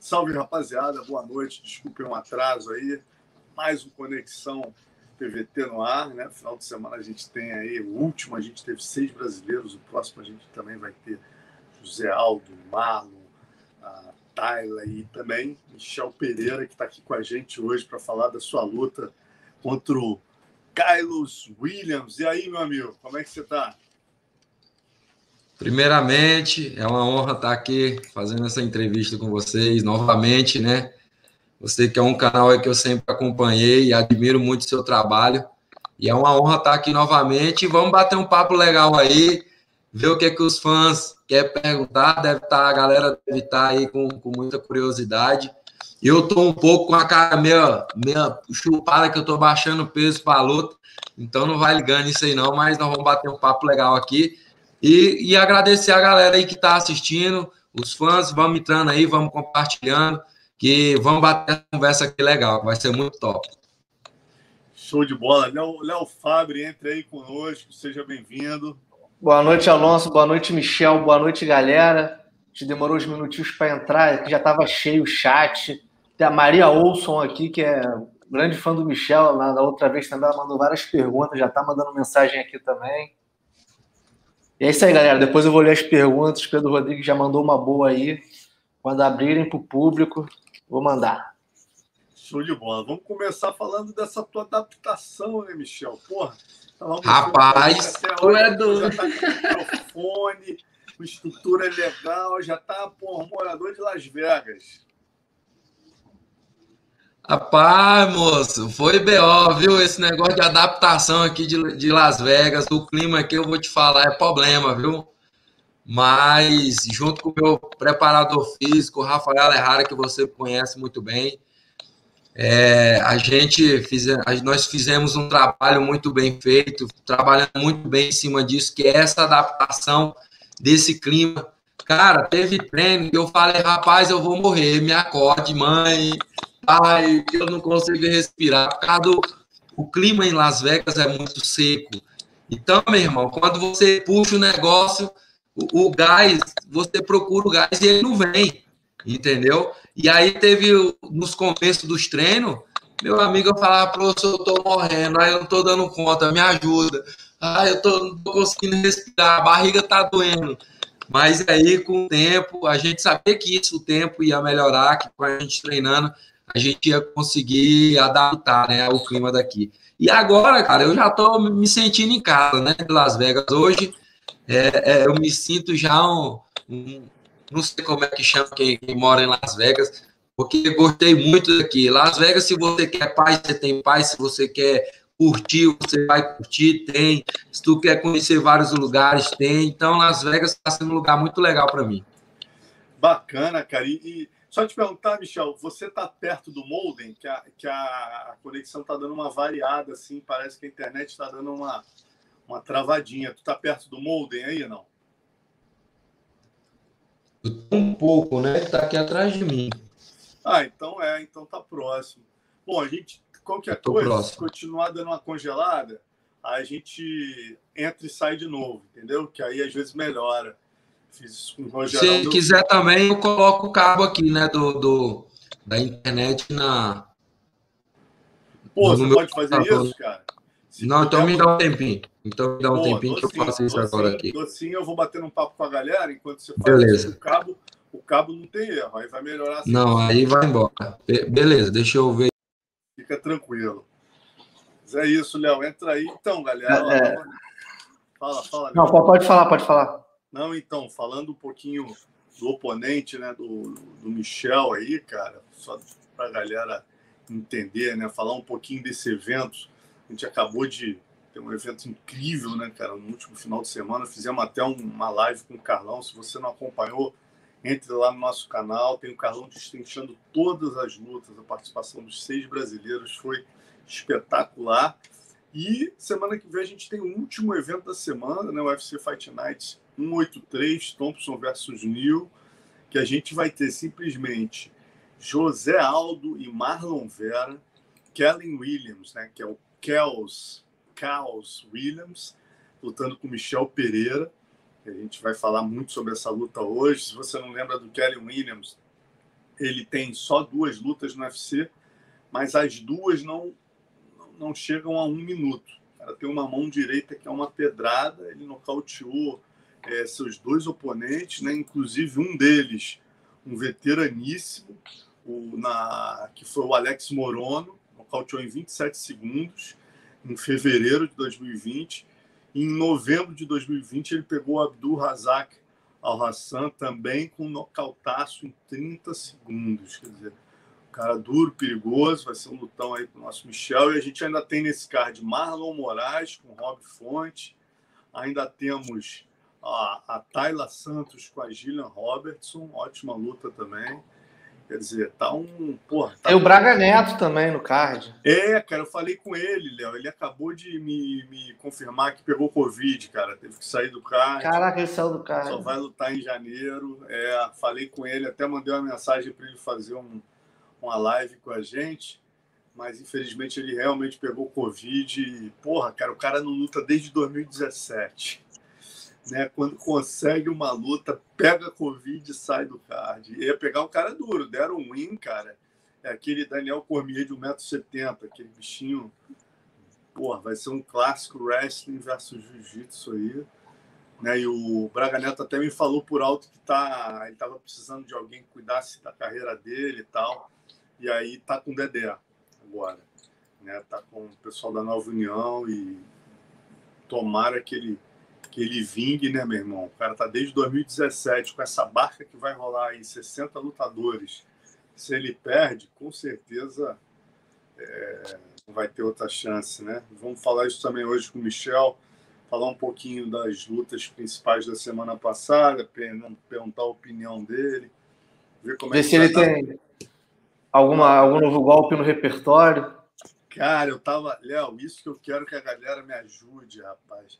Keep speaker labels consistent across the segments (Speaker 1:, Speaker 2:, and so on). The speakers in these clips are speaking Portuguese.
Speaker 1: Salve, rapaziada. Boa noite. Desculpem um atraso aí. Mais um Conexão PVT no ar, né? Final de semana a gente tem aí, o último a gente teve seis brasileiros, o próximo a gente também vai ter José Aldo, Marlon, a Tayla e também Michel Pereira, que está aqui com a gente hoje para falar da sua luta contra o Carlos Williams. E aí, meu amigo, como é que você está?
Speaker 2: Primeiramente, é uma honra estar aqui fazendo essa entrevista com vocês novamente, né? Você que é um canal que eu sempre acompanhei e admiro muito o seu trabalho. E é uma honra estar aqui novamente. Vamos bater um papo legal aí, ver o que, é que os fãs querem perguntar. Deve estar, a galera deve estar aí com, com muita curiosidade. Eu estou um pouco com a cara meio, meio chupada, que eu estou baixando peso para a luta. Então não vai ligando isso aí não, mas nós vamos bater um papo legal aqui. E, e agradecer a galera aí que está assistindo, os fãs, vamos entrando aí, vamos compartilhando, que vamos bater a conversa aqui legal, vai ser muito top.
Speaker 1: Show de bola. Léo, Léo Fabre, entre aí conosco, seja bem-vindo.
Speaker 3: Boa noite, Alonso, boa noite, Michel, boa noite, galera. Te demorou uns minutinhos para entrar, que já estava cheio o chat. Tem a Maria Olson aqui, que é grande fã do Michel, na outra vez também ela mandou várias perguntas, já está mandando mensagem aqui também. E é isso aí, galera. Depois eu vou ler as perguntas. Pedro Rodrigues já mandou uma boa aí. Quando abrirem para o público, vou mandar.
Speaker 1: Show de bola. Vamos começar falando dessa tua adaptação, né, Michel? Porra.
Speaker 2: Rapaz, tu é doido.
Speaker 1: Já tá com microfone, uma estrutura legal, já tá, porra, morador de Las Vegas.
Speaker 2: Rapaz, moço, foi BO, viu? Esse negócio de adaptação aqui de, de Las Vegas, o clima aqui, eu vou te falar, é problema, viu? Mas, junto com o meu preparador físico, Rafael Errara, que você conhece muito bem, é, a gente fiz, nós fizemos um trabalho muito bem feito, trabalhando muito bem em cima disso, que é essa adaptação desse clima. Cara, teve treino e eu falei, rapaz, eu vou morrer, me acorde, mãe, Ai, eu não consigo respirar. Por causa do o clima em Las Vegas é muito seco. Então, meu irmão, quando você puxa o negócio, o, o gás, você procura o gás e ele não vem, entendeu? E aí teve, nos começos dos treinos, meu amigo, eu falava, professor, eu tô morrendo, aí eu não tô dando conta, me ajuda. Ai, eu tô, não tô conseguindo respirar, a barriga tá doendo. Mas aí, com o tempo, a gente sabia que isso, o tempo ia melhorar, que com a gente treinando, a gente ia conseguir adaptar né, ao clima daqui. E agora, cara, eu já estou me sentindo em casa, né, de Las Vegas. Hoje, é, é, eu me sinto já um, um, Não sei como é que chama quem, quem mora em Las Vegas, porque gostei muito daqui. Las Vegas, se você quer paz, você tem paz. Se você quer curtir, você vai curtir, tem. Se tu quer conhecer vários lugares, tem. Então, Las Vegas está sendo um lugar muito legal para mim.
Speaker 1: Bacana, cara. E, só te perguntar, Michel, você está perto do Molden, que a, que a, conexão está dando uma variada, assim, parece que a internet está dando uma, uma travadinha. Tu está perto do Molden aí, não?
Speaker 2: Um pouco, né? Está aqui atrás de mim.
Speaker 1: Ah, então é, então tá próximo. Bom, a gente, qualquer coisa, próximo. se continuar dando uma congelada, a gente entra e sai de novo, entendeu? Que aí às vezes melhora.
Speaker 2: Fiz com o Rogério. Se quiser também, eu coloco o cabo aqui, né, do, do da internet na.
Speaker 1: Pô, você pode fazer isso, cara?
Speaker 2: Se não, então me dá um tempinho. Então me dá um Pô, tempinho que eu faço isso agora aqui.
Speaker 1: Docinho, eu vou bater um papo com a galera enquanto você
Speaker 2: faz Beleza.
Speaker 1: o cabo. O cabo não tem erro, aí vai melhorar.
Speaker 2: Assim. Não, aí vai embora. Beleza, deixa eu ver.
Speaker 1: Fica tranquilo. Mas é isso, Léo. Entra aí. Então, galera. É...
Speaker 3: Fala, fala. Não, pode falar, pode falar.
Speaker 1: Não, então, falando um pouquinho do oponente, né, do, do Michel aí, cara, só para a galera entender, né, falar um pouquinho desse evento. A gente acabou de ter um evento incrível, né, cara, no último final de semana. Fizemos até uma live com o Carlão. Se você não acompanhou, entre lá no nosso canal. Tem o Carlão destrinchando todas as lutas. A participação dos seis brasileiros foi espetacular. E semana que vem a gente tem o último evento da semana, né, o UFC Fight Night 183, Thompson versus Neil, que a gente vai ter simplesmente José Aldo e Marlon Vera, Kellen Williams, né, que é o Kels, Chaos Williams, lutando com Michel Pereira. A gente vai falar muito sobre essa luta hoje. Se você não lembra do Kellen Williams, ele tem só duas lutas no UFC, mas as duas não, não chegam a um minuto. Cara tem uma mão direita que é uma pedrada, ele nocauteou é, seus dois oponentes, né? inclusive um deles, um veteraníssimo, o, na, que foi o Alex Morono, nocauteou em 27 segundos, em fevereiro de 2020. E em novembro de 2020, ele pegou o Abdul Razak Al-Hassan também com um nocautaço em 30 segundos. Quer dizer, cara duro, perigoso, vai ser um lutão aí pro nosso Michel. E a gente ainda tem nesse card Marlon Moraes com Rob Fonte. Ainda temos a, a Tayla Santos com a Gillian Robertson, ótima luta também. Quer dizer, tá um. Porra, tá
Speaker 3: Tem o Braga Neto também no card.
Speaker 1: É, cara, eu falei com ele, Léo. Ele acabou de me, me confirmar que pegou Covid, cara. Teve que sair do card.
Speaker 3: Caraca, ele saiu do card.
Speaker 1: Só vai lutar em janeiro. É, falei com ele, até mandei uma mensagem para ele fazer um, uma live com a gente. Mas infelizmente ele realmente pegou Covid. E, porra, cara, o cara não luta desde 2017 né? Quando consegue uma luta, pega Covid e sai do card. Ia pegar um cara duro, deram um win, cara. É aquele Daniel Cormier de 1,70m, aquele bichinho. Porra, vai ser um clássico wrestling versus jiu-jitsu aí. Né? E o Braga Neto até me falou por alto que tá, ele estava precisando de alguém que cuidasse da carreira dele e tal. E aí tá com o Dedé agora. Né? Tá com o pessoal da Nova União e tomara que ele que ele vingue, né, meu irmão? O cara tá desde 2017 com essa barca que vai rolar em 60 lutadores. Se ele perde, com certeza é, não vai ter outra chance, né? Vamos falar isso também hoje com o Michel, falar um pouquinho das lutas principais da semana passada, perguntar a opinião dele,
Speaker 3: ver como ver é se ele tá... tem alguma, algum novo golpe no repertório.
Speaker 1: Cara, eu tava. Léo, isso que eu quero que a galera me ajude, rapaz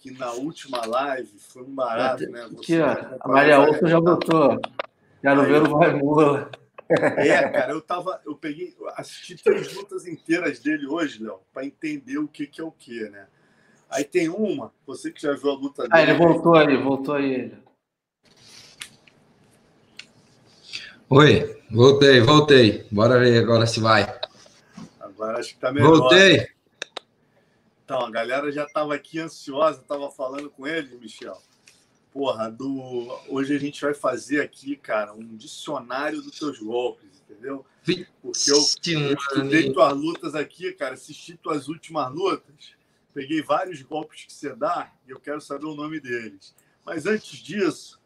Speaker 1: que na última live foi um barato, né?
Speaker 3: Você aqui, ó, a Maria Ouça já botou. Quero ver o vai mula.
Speaker 1: É, cara, eu tava, eu peguei, assisti três lutas inteiras dele hoje, Léo, para entender o que, que é o que, né? Aí tem uma, você que já viu a luta dele.
Speaker 3: Ah, ele voltou aí, voltou aí.
Speaker 2: Oi, voltei, voltei. Bora ver agora se vai.
Speaker 1: Agora acho que tá melhor.
Speaker 2: Voltei.
Speaker 1: Então, a galera já estava aqui ansiosa, estava falando com ele, Michel. Porra, do... hoje a gente vai fazer aqui, cara, um dicionário dos teus golpes, entendeu? Porque eu, eu estudei tuas lutas aqui, cara, assisti tuas últimas lutas, peguei vários golpes que você dá e eu quero saber o nome deles. Mas antes disso,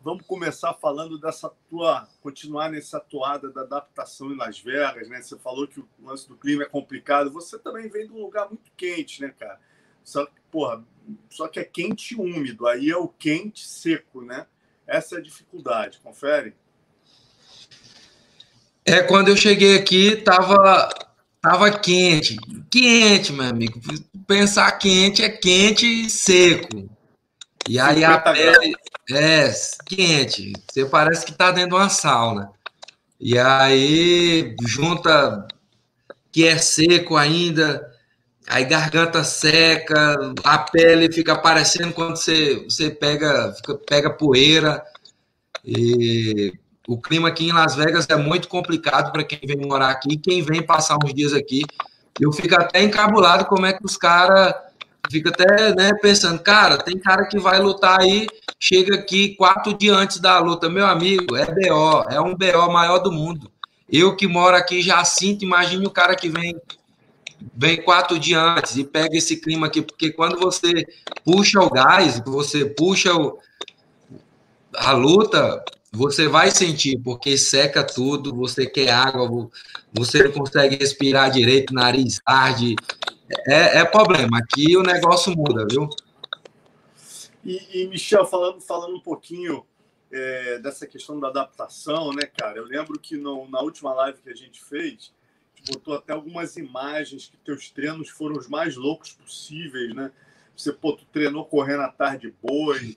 Speaker 1: vamos começar falando dessa tua, continuar nessa toada da adaptação em Las Vegas, né? Você falou que o lance do clima é complicado. Você também vem de um lugar muito quente, né, cara? Só que, porra, só que é quente e úmido. Aí é o quente seco, né? Essa é a dificuldade. Confere?
Speaker 2: É, quando eu cheguei aqui, tava, tava quente. Quente, meu amigo. Pensar quente é quente e seco. E aí a pele é quente, você parece que está dentro de uma sauna. E aí junta que é seco ainda, aí garganta seca, a pele fica aparecendo quando você, você pega, fica, pega poeira. E o clima aqui em Las Vegas é muito complicado para quem vem morar aqui, quem vem passar uns dias aqui. Eu fico até encabulado como é que os caras fica até né, pensando, cara, tem cara que vai lutar aí, chega aqui quatro dias antes da luta, meu amigo, é BO, é um BO maior do mundo. Eu que moro aqui já sinto, imagine o cara que vem vem quatro dias antes e pega esse clima aqui, porque quando você puxa o gás, você puxa o, a luta, você vai sentir, porque seca tudo, você quer água, você não consegue respirar direito, nariz arde, é, é problema. Aqui o negócio muda, viu?
Speaker 1: E, e Michel, falando, falando um pouquinho é, dessa questão da adaptação, né, cara? Eu lembro que no, na última live que a gente fez, a gente botou até algumas imagens que teus treinos foram os mais loucos possíveis, né? Você, pô, tu treinou correndo à tarde boi,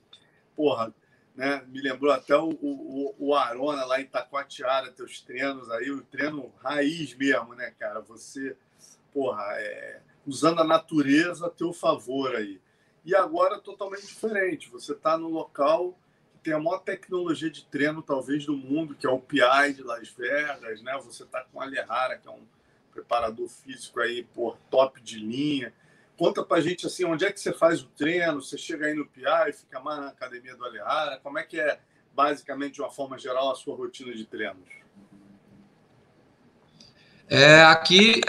Speaker 1: porra, né? Me lembrou até o, o, o Arona lá em Taquatiara, teus treinos aí, o treino raiz mesmo, né, cara? Você, porra, é, usando a natureza a teu favor aí. E agora totalmente diferente. Você está no local que tem a maior tecnologia de treino, talvez, do mundo, que é o PI de Las Vegas, né? Você está com o Alejara, que é um preparador físico aí, por top de linha. Conta pra gente assim, onde é que você faz o treino? Você chega aí no PI, fica mais na academia do Alejara? Como é que é, basicamente, de uma forma geral, a sua rotina de treinos?
Speaker 2: É, aqui,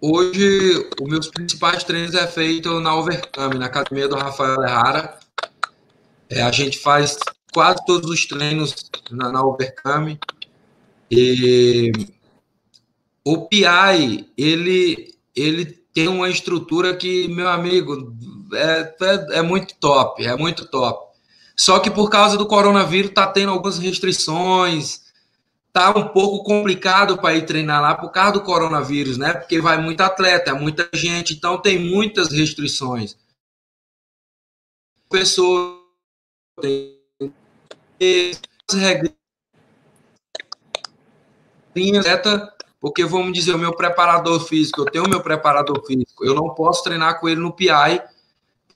Speaker 2: hoje, os meus principais treinos é feito na Overcome, na academia do Rafael Alejara. É, a gente faz quase todos os treinos na, na Overcome. E o PI, ele, ele tem uma estrutura que, meu amigo, é, é, é, muito top, é muito top. Só que por causa do coronavírus tá tendo algumas restrições, tá um pouco complicado para ir treinar lá por causa do coronavírus, né? Porque vai muito atleta, muita gente, então tem muitas restrições. Pessoas tem regrinhas, porque vamos dizer, o meu preparador físico, eu tenho o meu preparador físico, eu não posso treinar com ele no PI,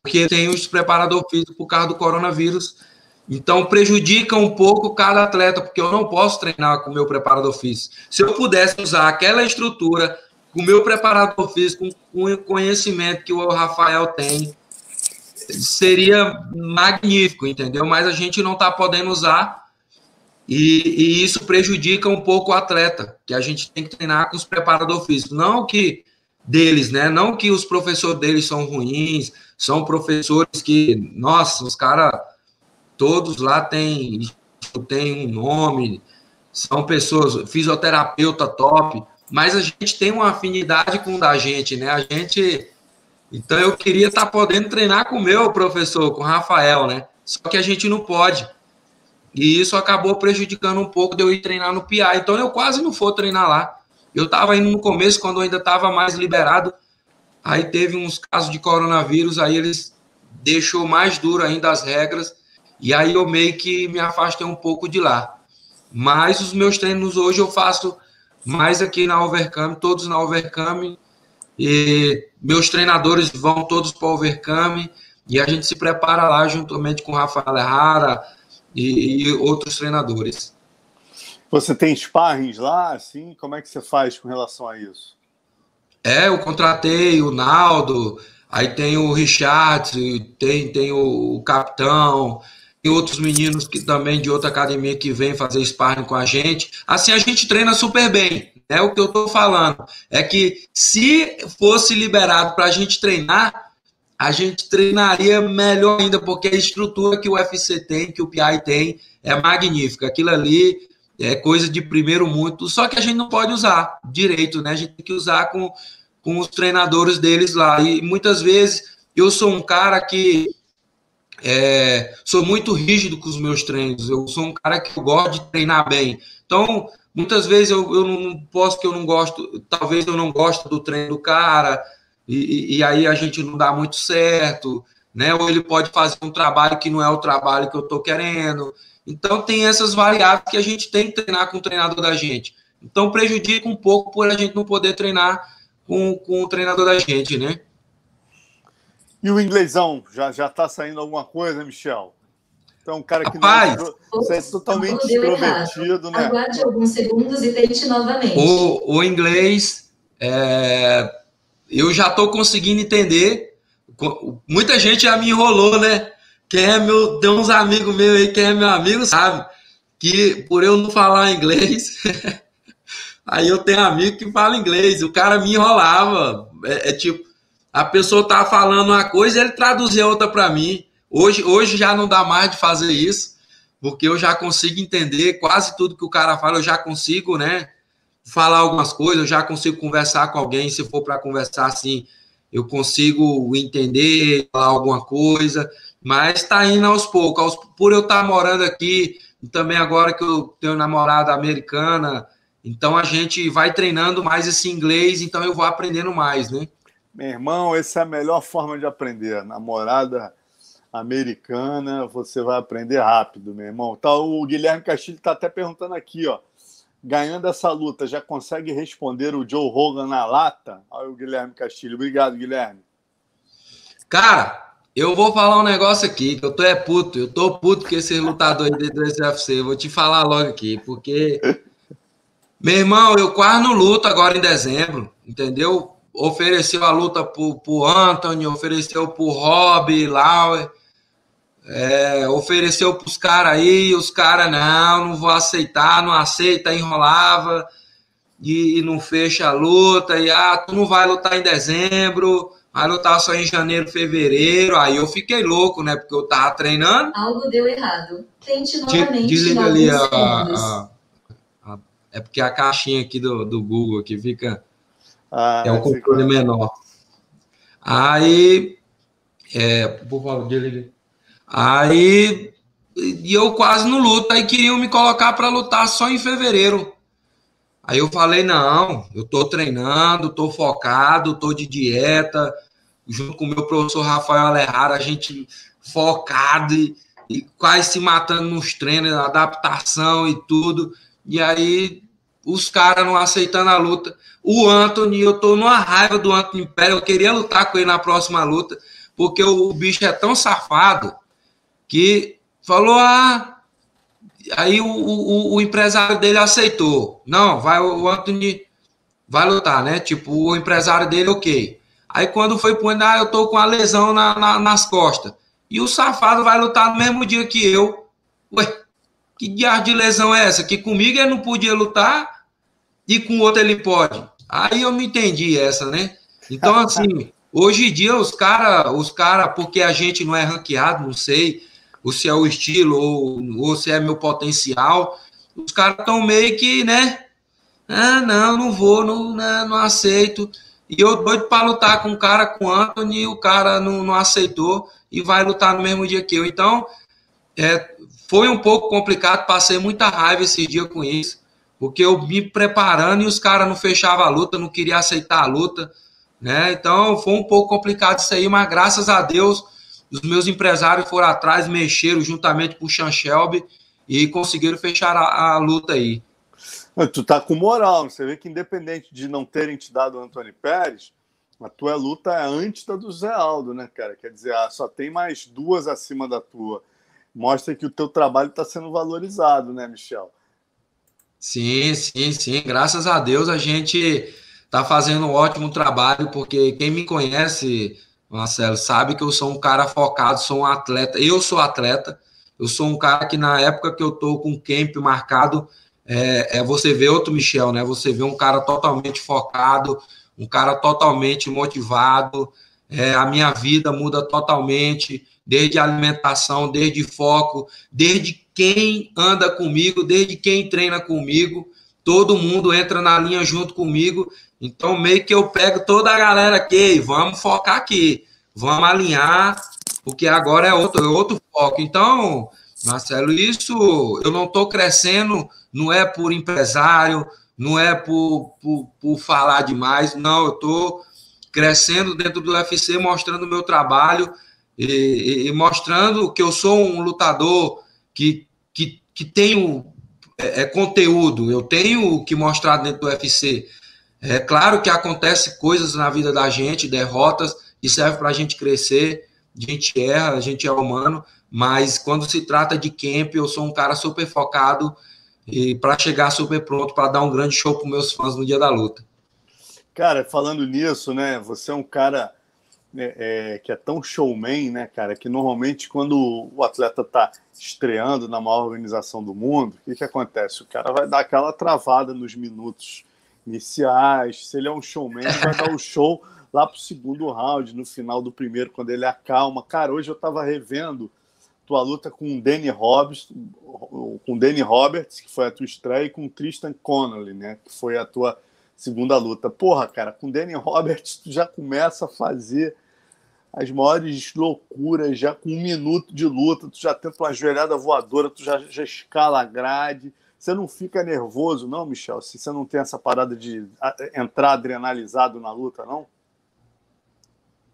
Speaker 2: porque tem os preparador físico por causa do coronavírus. Então prejudica um pouco cada atleta, porque eu não posso treinar com o meu preparador físico. Se eu pudesse usar aquela estrutura com o meu preparador físico, com o conhecimento que o Rafael tem, seria magnífico, entendeu? Mas a gente não está podendo usar e, e, isso prejudica um pouco o atleta, que a gente tem que treinar com os preparadores físicos. Não que deles, né? Não que os professores deles são ruins, são professores que, nossa, os caras todos lá têm, têm um nome, são pessoas, fisioterapeuta top, mas a gente tem uma afinidade com o da gente, né? A gente então eu queria estar tá podendo treinar com o meu professor, com o Rafael, né? Só que a gente não pode. E isso acabou prejudicando um pouco de eu ir treinar no PI. Então eu quase não for treinar lá. Eu estava indo no começo, quando ainda estava mais liberado. Aí teve uns casos de coronavírus, aí eles deixou mais duro ainda as regras. E aí eu meio que me afastei um pouco de lá. Mas os meus treinos hoje eu faço mais aqui na Overcome, todos na Overcome. E meus treinadores vão todos para o Overcome e a gente se prepara lá juntamente com o Rafael Herrara e, e, outros treinadores.
Speaker 1: Você tem sparrings lá, assim? Como é que você faz com relação a isso?
Speaker 2: É, eu contratei o Naldo, aí tem o Richard, tem, tem o, o Capitão, e outros meninos que também de outra academia que vem fazer sparring com a gente. Assim a gente treina super bem. É o que eu estou falando. É que se fosse liberado para a gente treinar, a gente treinaria melhor ainda, porque a estrutura que o UFC tem, que o PI tem, é magnífica. Aquilo ali é coisa de primeiro mundo, só que a gente não pode usar direito, né? A gente tem que usar com, com os treinadores deles lá. E muitas vezes eu sou um cara que é, sou muito rígido com os meus treinos. Eu sou um cara que eu gosto de treinar bem. Então, muitas vezes eu, eu não posso que eu não gosto, talvez eu não gosto do treino do cara, e, e aí a gente não dá muito certo, né? Ou ele pode fazer um trabalho que não é o trabalho que eu estou querendo. Então, tem essas variáveis que a gente tem que treinar com o treinador da gente. Então, prejudica um pouco por a gente não poder treinar com, com o treinador da gente, né?
Speaker 1: E o inglesão, já, já tá saindo alguma coisa, Michel? Então, um cara que
Speaker 2: Rapaz,
Speaker 1: não é, você é totalmente extrovertido, né?
Speaker 4: Aguarde alguns segundos e tente novamente.
Speaker 2: O, o inglês, é, eu já estou conseguindo entender. Muita gente já me enrolou, né? Quem é meu, tem uns amigos meus aí, quem é meu amigo sabe que por eu não falar inglês, aí eu tenho amigo que fala inglês. O cara me enrolava. É, é tipo, a pessoa tá falando uma coisa ele traduzia outra para mim. Hoje, hoje já não dá mais de fazer isso, porque eu já consigo entender quase tudo que o cara fala, eu já consigo, né? Falar algumas coisas, eu já consigo conversar com alguém, se for para conversar assim, eu consigo entender, falar alguma coisa, mas está indo aos poucos. Por eu estar tá morando aqui, e também agora que eu tenho namorada americana, então a gente vai treinando mais esse inglês, então eu vou aprendendo mais, né?
Speaker 1: Meu irmão, essa é a melhor forma de aprender. Namorada americana, você vai aprender rápido, meu irmão. Tá, o Guilherme Castilho está até perguntando aqui, ó. Ganhando essa luta, já consegue responder o Joe Rogan na lata? Olha o Guilherme Castilho. Obrigado, Guilherme.
Speaker 2: Cara, eu vou falar um negócio aqui, que eu tô é puto, eu tô puto com esse lutador aí do UFC, vou te falar logo aqui, porque meu irmão, eu quase não luto agora em dezembro, entendeu? Ofereceu a luta pro, pro Anthony, ofereceu pro Rob, Lauer, é, ofereceu pros caras aí, os caras, não, não vou aceitar, não aceita, enrolava e, e não fecha a luta, e ah, tu não vai lutar em dezembro, Vai lutar só em janeiro, fevereiro. Aí eu fiquei louco, né? Porque eu tava treinando.
Speaker 4: Algo deu errado. Tente novamente.
Speaker 2: Desliga ali a, a, a, É porque a caixinha aqui do, do Google aqui fica. Ah, é um controle menor. Aí. É, por favor, desliga. Aí. E eu quase não luto. Aí queriam me colocar para lutar só em fevereiro. Aí eu falei, não, eu estou treinando, estou focado, estou de dieta, junto com o meu professor Rafael Alerrara, a gente focado e, e quase se matando nos treinos, adaptação e tudo. E aí os caras não aceitando a luta. O Anthony, eu tô numa raiva do Anthony Pérez, eu queria lutar com ele na próxima luta, porque o, o bicho é tão safado que falou: ah, aí o, o, o, empresário dele aceitou. Não, vai o Anthony vai lutar, né? Tipo, o empresário dele, ok. Aí quando foi pro ah, eu tô com a lesão na, na, nas costas. E o safado vai lutar no mesmo dia que eu. Ué, que diabo de lesão é essa? Que comigo ele não podia lutar e com o outro ele pode. Aí eu não entendi essa, né? Então, assim, hoje em dia os caras, os cara, porque a gente não é ranqueado, não sei, ou se é o estilo, ou, ou se é meu potencial. Os caras estão meio que, né? Ah, não, não vou, não, não, né, não aceito. E eu doido para lutar com um cara com Anthony, e o cara não, não aceitou e vai lutar no mesmo dia que eu. Então, é, foi um pouco complicado, passei muita raiva esse dia com isso, porque eu me preparando e os caras não fechavam a luta, não queria aceitar a luta, né? Então, foi um pouco complicado isso aí, mas graças a Deus os meus empresários foram atrás, mexeram juntamente com o Sean Shelby e conseguiram fechar a, a luta aí.
Speaker 1: Tu tá com moral, você vê que independente de não terem te dado o Antônio Pérez, a tua luta é antes da do Zé Aldo, né, cara? Quer dizer, ah, só tem mais duas acima da tua. Mostra que o teu trabalho está sendo valorizado, né, Michel?
Speaker 2: Sim, sim, sim. Graças a Deus a gente está fazendo um ótimo trabalho, porque quem me conhece Marcelo, sabe que eu sou um cara focado, sou um atleta. Eu sou atleta, eu sou um cara que na época que eu tô com o camp marcado, é, é você vê outro Michel, né? Você vê um cara totalmente focado, um cara totalmente motivado. É, a minha vida muda totalmente, desde alimentação, desde foco, desde quem anda comigo, desde quem treina comigo. Todo mundo entra na linha junto comigo então, meio que eu pego toda a galera aqui, vamos focar aqui, vamos alinhar, porque agora é outro, é outro foco. Então, Marcelo, isso eu não estou crescendo, não é por empresário, não é por, por, por falar demais, não, eu estou crescendo dentro do UFC, mostrando o meu trabalho e, e, mostrando que eu sou um lutador que, que, que tenho é, é, conteúdo, eu tenho que mostrar dentro do UFC. É claro que acontece coisas na vida da gente, derrotas, e serve para a gente crescer. A gente erra, a gente é humano, mas quando se trata de camp, eu sou um cara super focado e para chegar super pronto para dar um grande show para meus fãs no dia da luta.
Speaker 1: Cara, falando nisso, né? Você é um cara é, é, que é tão showman, né, cara? Que normalmente quando o atleta está estreando na maior organização do mundo, o que, que acontece? O cara vai dar aquela travada nos minutos iniciais. Se ele é um showman, ele vai dar o show lá pro segundo round, no final do primeiro, quando ele acalma. Cara, hoje eu tava revendo tua luta com o Danny Roberts, com Danny Roberts, que foi a tua estreia, e com o Tristan Connolly, né, que foi a tua segunda luta. Porra, cara, com o Danny Roberts tu já começa a fazer as maiores loucuras, já com um minuto de luta, tu já tenta uma joelhada voadora, tu já, já escala a grade, você não fica nervoso, não, Michel? Se você não tem essa parada de entrar adrenalizado na luta, não?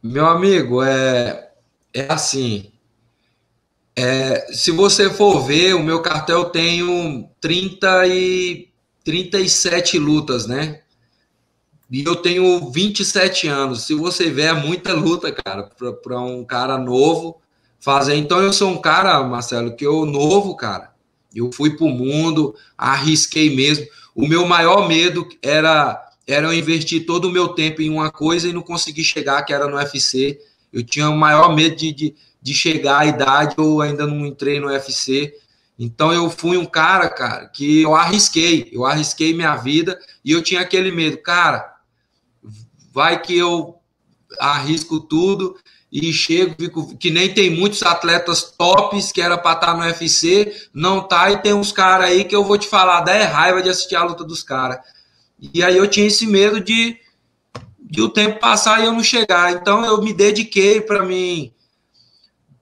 Speaker 2: Meu amigo, é, é assim. É, se você for ver, o meu cartel tem 30 e 37 lutas, né? E eu tenho 27 anos. Se você ver, é muita luta, cara, para um cara novo fazer. Então eu sou um cara, Marcelo, que eu novo, cara. Eu fui pro mundo, arrisquei mesmo. O meu maior medo era era eu investir todo o meu tempo em uma coisa e não conseguir chegar, que era no UFC. Eu tinha o maior medo de, de, de chegar à idade, eu ainda não entrei no UFC. Então eu fui um cara, cara, que eu arrisquei, eu arrisquei minha vida e eu tinha aquele medo, cara, vai que eu arrisco tudo e chego, fico, que nem tem muitos atletas tops que era para estar tá no UFC, não tá, e tem uns caras aí que eu vou te falar, dá é raiva de assistir a luta dos caras. E aí eu tinha esse medo de, de o tempo passar e eu não chegar. Então eu me dediquei para mim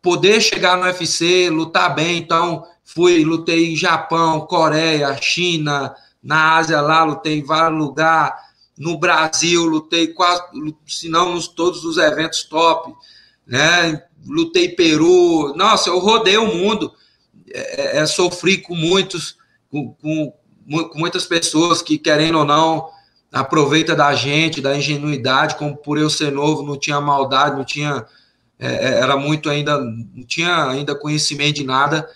Speaker 2: poder chegar no UFC, lutar bem. Então fui, lutei em Japão, Coreia, China, na Ásia lá, lutei em vários lugares no Brasil, lutei quase, se não nos todos os eventos top, né? Lutei Peru, nossa, eu rodei o mundo, é, é, sofri com muitos, com, com, com, muitas pessoas que, querendo ou não, aproveita da gente, da ingenuidade, como por eu ser novo, não tinha maldade, não tinha, é, é era muito ainda, não tinha ainda conhecimento de nada,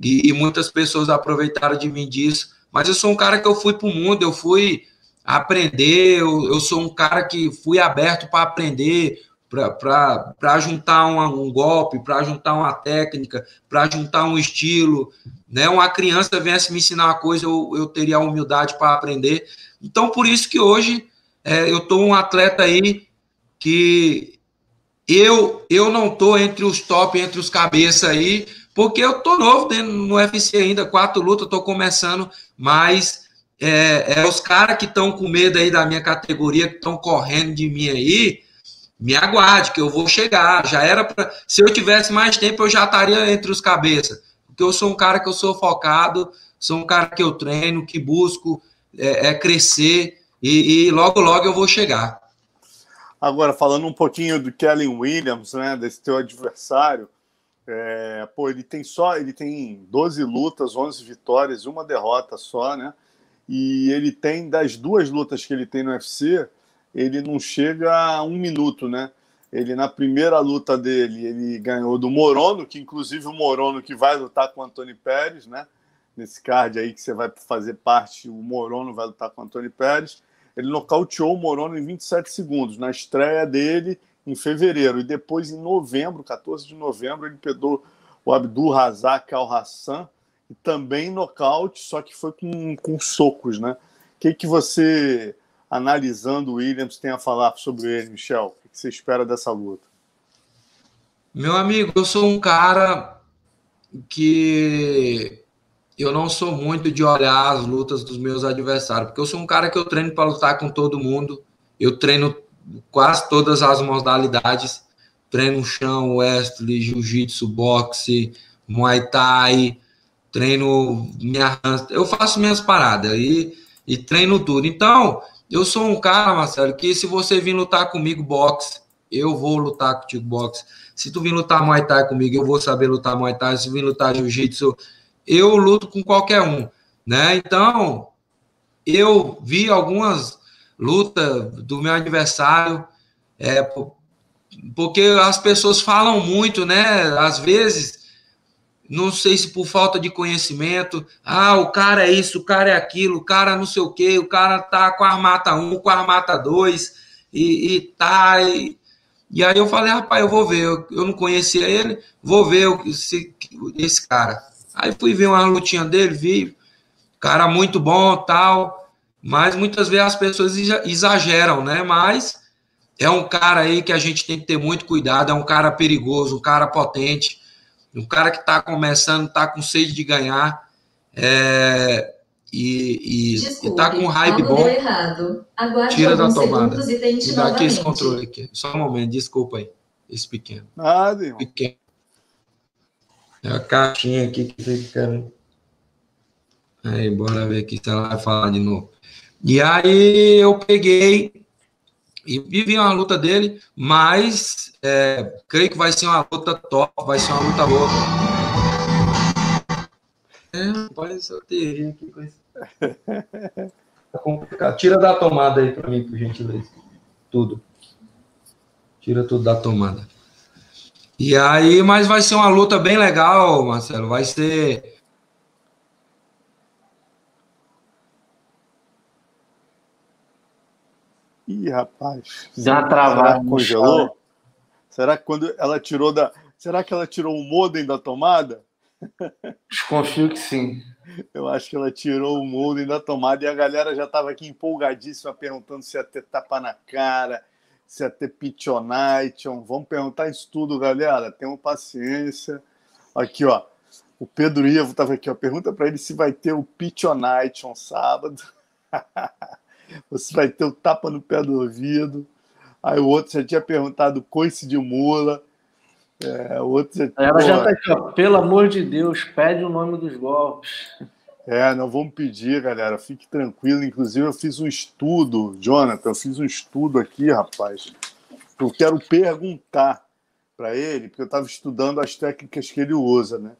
Speaker 2: e, e muitas pessoas aproveitaram de mim disso, mas eu sou um cara que eu fui para o mundo, eu fui aprender. Eu, eu sou um cara que fui aberto para aprender, para juntar um, um golpe, para juntar uma técnica, para juntar um estilo. Né? Uma criança viesse me ensinar uma coisa, eu, eu teria a humildade para aprender. Então, por isso que hoje é, eu estou um atleta aí que eu, eu não estou entre os top, entre os cabeças aí, porque eu estou novo no UFC ainda, quatro lutas, estou começando, mas é, é os caras que estão com medo aí da minha categoria, que estão correndo de mim aí, me aguarde, que eu vou chegar. Já era para. Se eu tivesse mais tempo, eu já estaria entre os cabeças. Porque eu sou um cara que eu sou focado, sou um cara que eu treino, que busco é, é crescer e, e, logo, logo eu vou chegar.
Speaker 1: Agora, falando um pouquinho do Kellen Williams, né, desse teu adversário, é, pô, ele tem só, ele tem 12 lutas, 11 vitórias e uma derrota só, né? E ele tem, das duas lutas que ele tem no UFC, ele não chega a um minuto, né? Ele, na primeira luta dele, ele ganhou do Morono, que inclusive o Morono que vai lutar com o Antônio Pérez, né? Nesse card aí que você vai fazer parte, o Morono vai lutar com o Antônio Pérez. Ele nocauteou o Morono em 27 segundos, na estreia dele em fevereiro. E depois, em novembro, 14 de novembro, ele pegou o Abdul Razak Al-Hassan, também nocaute, só que foi com, com socos, né? O que, que você, analisando o Williams, tem a falar sobre ele, Michel? O que você espera dessa luta?
Speaker 2: Meu amigo, eu sou um cara que eu não sou muito de olhar as lutas dos meus adversários, porque eu sou um cara que eu treino para lutar com todo mundo. Eu treino quase todas as modalidades. Treino chão, wrestling, jiu-jitsu, boxe, muay thai, treino minha, eu faço minhas paradas e, e treino tudo. Então, eu sou um cara, Marcelo, que se você vir lutar comigo boxe, eu vou lutar contigo boxe. Se tu vir lutar Muay Thai comigo, eu vou saber lutar Muay Thai. Se vir lutar Jiu-Jitsu, eu luto com qualquer um, né? Então, eu vi algumas lutas do meu adversário, é, porque as pessoas falam muito, né? Às vezes não sei se por falta de conhecimento, ah, o cara é isso, o cara é aquilo, o cara não sei o quê, o cara tá com a armata 1, com a armata 2, e, e tá. E, e, aí eu falei, rapaz, eu vou ver, eu, eu não conhecia ele, vou ver esse, esse cara. Aí fui ver uma lutinha dele, vi, cara muito bom, tal, mas muitas vezes as pessoas exageram, né? Mas é um cara aí que a gente tem que ter muito cuidado, é um cara perigoso, um cara potente, um cara que está começando, está com sede de ganhar é, e, está com um hype bom. tira da tomada. E, e dá aqui esse controle aqui. Só um momento, desculpa aí. Esse pequeno.
Speaker 1: Nada, irmão.
Speaker 2: Pequeno. É a caixinha aqui que fica. Aí, bora ver aqui se ela vai falar de novo. E aí eu peguei e vi uma luta dele, mas é, creio que vai ser uma luta top, vai ser uma luta boa. É, teria aqui com isso. Tá complicado. Tira da tomada aí para mim, por gentileza. Tudo. Tira tudo da tomada. E aí, mas vai ser uma luta bem legal, Marcelo. Vai ser.
Speaker 1: Ih, rapaz.
Speaker 3: Deu uma travada.
Speaker 1: Será que congelou? Será que quando ela tirou da. Será que ela tirou o modem da tomada?
Speaker 3: Desconfio que sim.
Speaker 1: Eu acho que ela tirou o modem da tomada e a galera já estava aqui empolgadíssima perguntando se ia ter tapa na cara, se ia ter pichonation. Vamos perguntar isso tudo, galera. Tenham paciência. Aqui, ó. O Pedro Ivo estava aqui, ó. Pergunta para ele se vai ter o pichonation sábado. se vai ter o tapa no pé do ouvido. Aí o outro já tinha perguntado coice de mula. É, o outro já,
Speaker 3: Ela já tá aqui, ó. Pelo amor de Deus, pede o nome dos golpes.
Speaker 1: É, não vamos pedir, galera. Fique tranquilo. Inclusive, eu fiz um estudo, Jonathan, eu fiz um estudo aqui, rapaz. Eu quero perguntar para ele, porque eu estava estudando as técnicas que ele usa, né?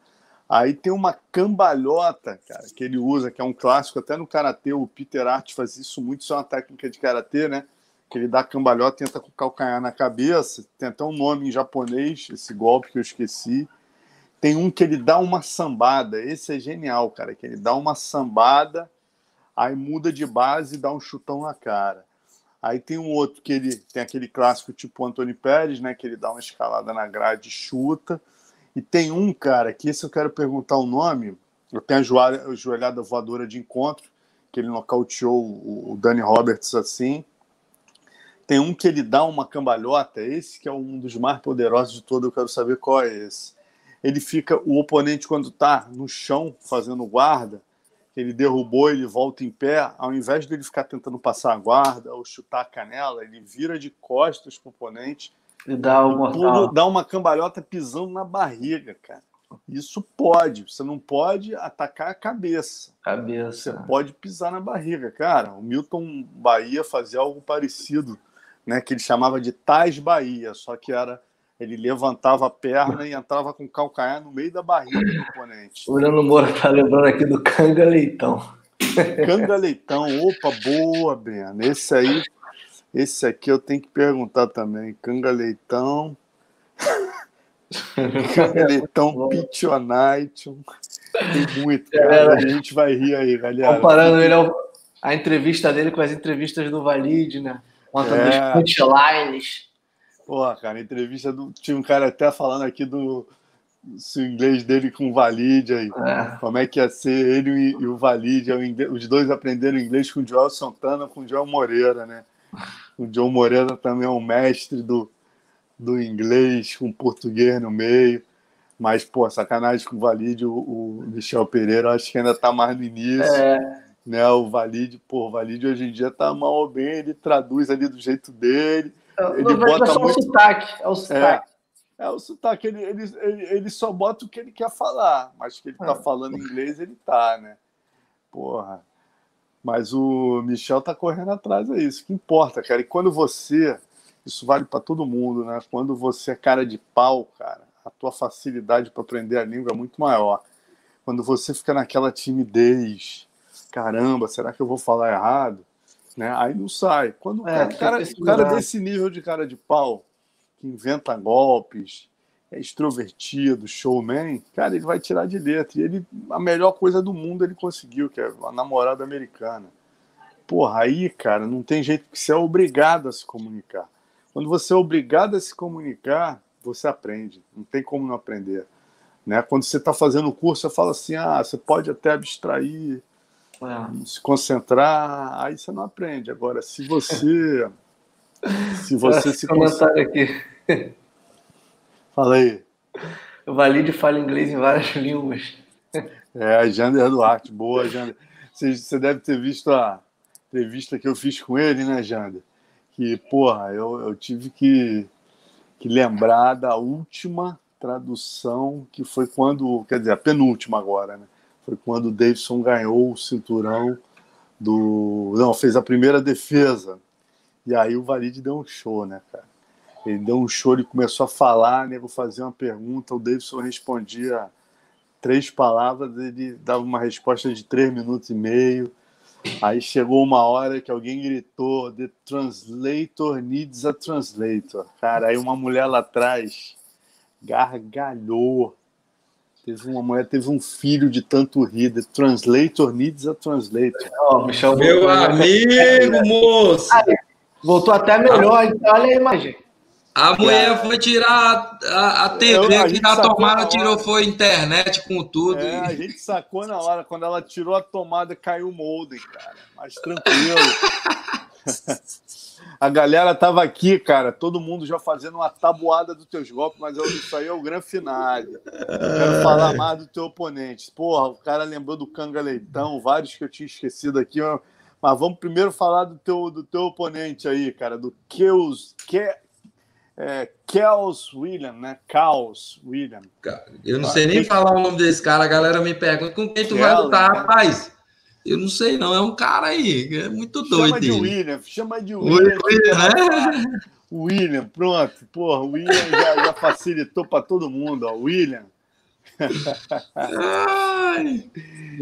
Speaker 1: Aí tem uma cambalhota, cara, que ele usa, que é um clássico, até no karatê, o Peter Art faz isso muito, isso é uma técnica de karatê, né? Que ele dá cambalhota, tenta com o calcanhar na cabeça, tem até um nome em japonês, esse golpe que eu esqueci. Tem um que ele dá uma sambada, esse é genial, cara, que ele dá uma sambada, aí muda de base e dá um chutão na cara. Aí tem um outro que ele tem aquele clássico tipo Antônio Pérez, né? Que ele dá uma escalada na grade e chuta. E tem um, cara, que esse eu quero perguntar o nome. Eu tenho a joelhada, voadora de encontro, que ele nocauteou o, o Danny Roberts assim. Tem um que ele dá uma cambalhota, esse que é um dos mais poderosos de todo, eu quero saber qual é esse. Ele fica, o oponente, quando tá no chão fazendo guarda, ele derrubou, ele volta em pé, ao invés dele ficar tentando passar a guarda ou chutar a canela, ele vira de costas pro oponente
Speaker 3: E dá o mortal.
Speaker 1: pula- dá uma cambalhota pisando na barriga, cara. Isso pode, você não pode atacar a cabeça. Você
Speaker 3: Cabeça.
Speaker 1: pode pisar na barriga, cara. O Milton Bahia fazia algo parecido, né? Que ele chamava de Tais Bahia, só que era ele levantava a perna e entrava com o calcanhar no meio da barriga do oponente.
Speaker 3: O Leandro Moura tá lembrando aqui do Canga Leitão.
Speaker 1: Canga Leitão, opa, boa, Breno. Esse aí, esse aqui eu tenho que perguntar também. Canga Leitão. Canga Leitão, Pichonite. Tem muito, cara. A gente vai rir aí, galera.
Speaker 3: Comparando ele ao, a entrevista dele com as entrevistas do Valide, né? Contando
Speaker 1: É.
Speaker 3: as punchlines.
Speaker 1: Porra, cara, entrevista do. Tinha um cara até falando aqui do. O inglês dele com o Valide aí.
Speaker 3: É.
Speaker 1: Como é que ia ser ele e, o Valide? Os dois aprenderam inglês com o Joel Santana com o Joel Moreira, né? O Joel Moreira também é um mestre do, do inglês com português no meio. Mas, pô, sacanagem com o Valide, o, o Michel Pereira, acho que ainda tá mais no início.
Speaker 3: É,
Speaker 1: Né? O Valide, pô, o Valide hoje em dia tá mal ou bem, ele traduz ali do jeito dele. Ele
Speaker 3: não,
Speaker 1: bota
Speaker 3: é só
Speaker 1: muito-
Speaker 3: o sotaque. É o
Speaker 1: É,
Speaker 3: sotaque.
Speaker 1: é o sotaque, ele, ele, ele, ele só bota o que ele quer falar, mas que ele tá
Speaker 3: É.
Speaker 1: falando inglês, ele tá, né? Porra. Mas o Michel tá correndo atrás, é isso que importa, cara. E quando você, isso vale para todo mundo, né? Quando você é cara de pau, cara, a tua facilidade para aprender a língua é muito maior. Quando você fica naquela timidez, caramba, será que eu vou falar errado? Né? Aí não sai. Quando o
Speaker 3: É,
Speaker 1: cara, cara, cara desse nível de cara de pau, que inventa golpes, é extrovertido, showman, cara, ele vai tirar de letra. E ele, a melhor coisa do mundo ele conseguiu, que é a namorada americana. Porra, aí, cara, não tem jeito que você é obrigado a se comunicar. Quando você é obrigado a se comunicar, você aprende. Não tem como não aprender. Né? Quando você está fazendo o curso, você fala assim: ah, você pode até abstrair,
Speaker 3: É.
Speaker 1: se concentrar, aí você não aprende. Agora, se você. Se você se concentra.
Speaker 3: comentário aqui.
Speaker 1: Fala aí.
Speaker 3: O Valide fala inglês em várias línguas.
Speaker 1: É, a Jander Duarte, boa, Jander. Você, você deve ter visto a entrevista que eu fiz com ele, né, Jander? Que, porra, eu, eu tive que, que lembrar da última tradução, que foi quando, quer dizer, a penúltima agora, né? Foi quando o Davidson ganhou o cinturão do. Não, fez a primeira defesa. E aí o Valide deu um show, né, cara? Ele deu um show, ele começou a falar, nego fazia uma pergunta, o Davidson respondia três palavras, ele dava uma resposta de três minutos e meio. Aí chegou uma hora que alguém gritou: The translator needs a translator. Cara, aí uma mulher lá atrás gargalhou. Teve uma mulher, teve um filho de tanto rir. The translator needs a translator.
Speaker 2: Oh, Michel Meu amigo, moço!
Speaker 3: voltou até melhor, então olha aí, imagem.
Speaker 2: A mulher foi tirar a, a TV eu, aqui da tomada, tirou, foi internet com tudo.
Speaker 1: É, a gente sacou na hora. Quando ela tirou a tomada, caiu o molde, cara. Mas tranquilo. a galera tava aqui, cara, todo mundo já fazendo uma tabuada dos teus golpes, mas isso aí é o grande finale. quero falar mais do teu oponente. Porra, o cara lembrou do Canga Leitão, vários que eu tinha esquecido aqui, mas vamos primeiro falar do teu, do teu oponente aí, cara, do Keus, Ke, é, Kels William, né? Kels William.
Speaker 2: Eu não sei nem falar o nome desse cara, a galera me pergunta com quem tu vai lutar, né? rapaz. Eu não sei, não. É um cara aí, é muito doido.
Speaker 1: Chama de
Speaker 2: ele.
Speaker 1: William, chama de William. William, né? William, pronto. Porra, William já, já facilitou para todo mundo, ó. William.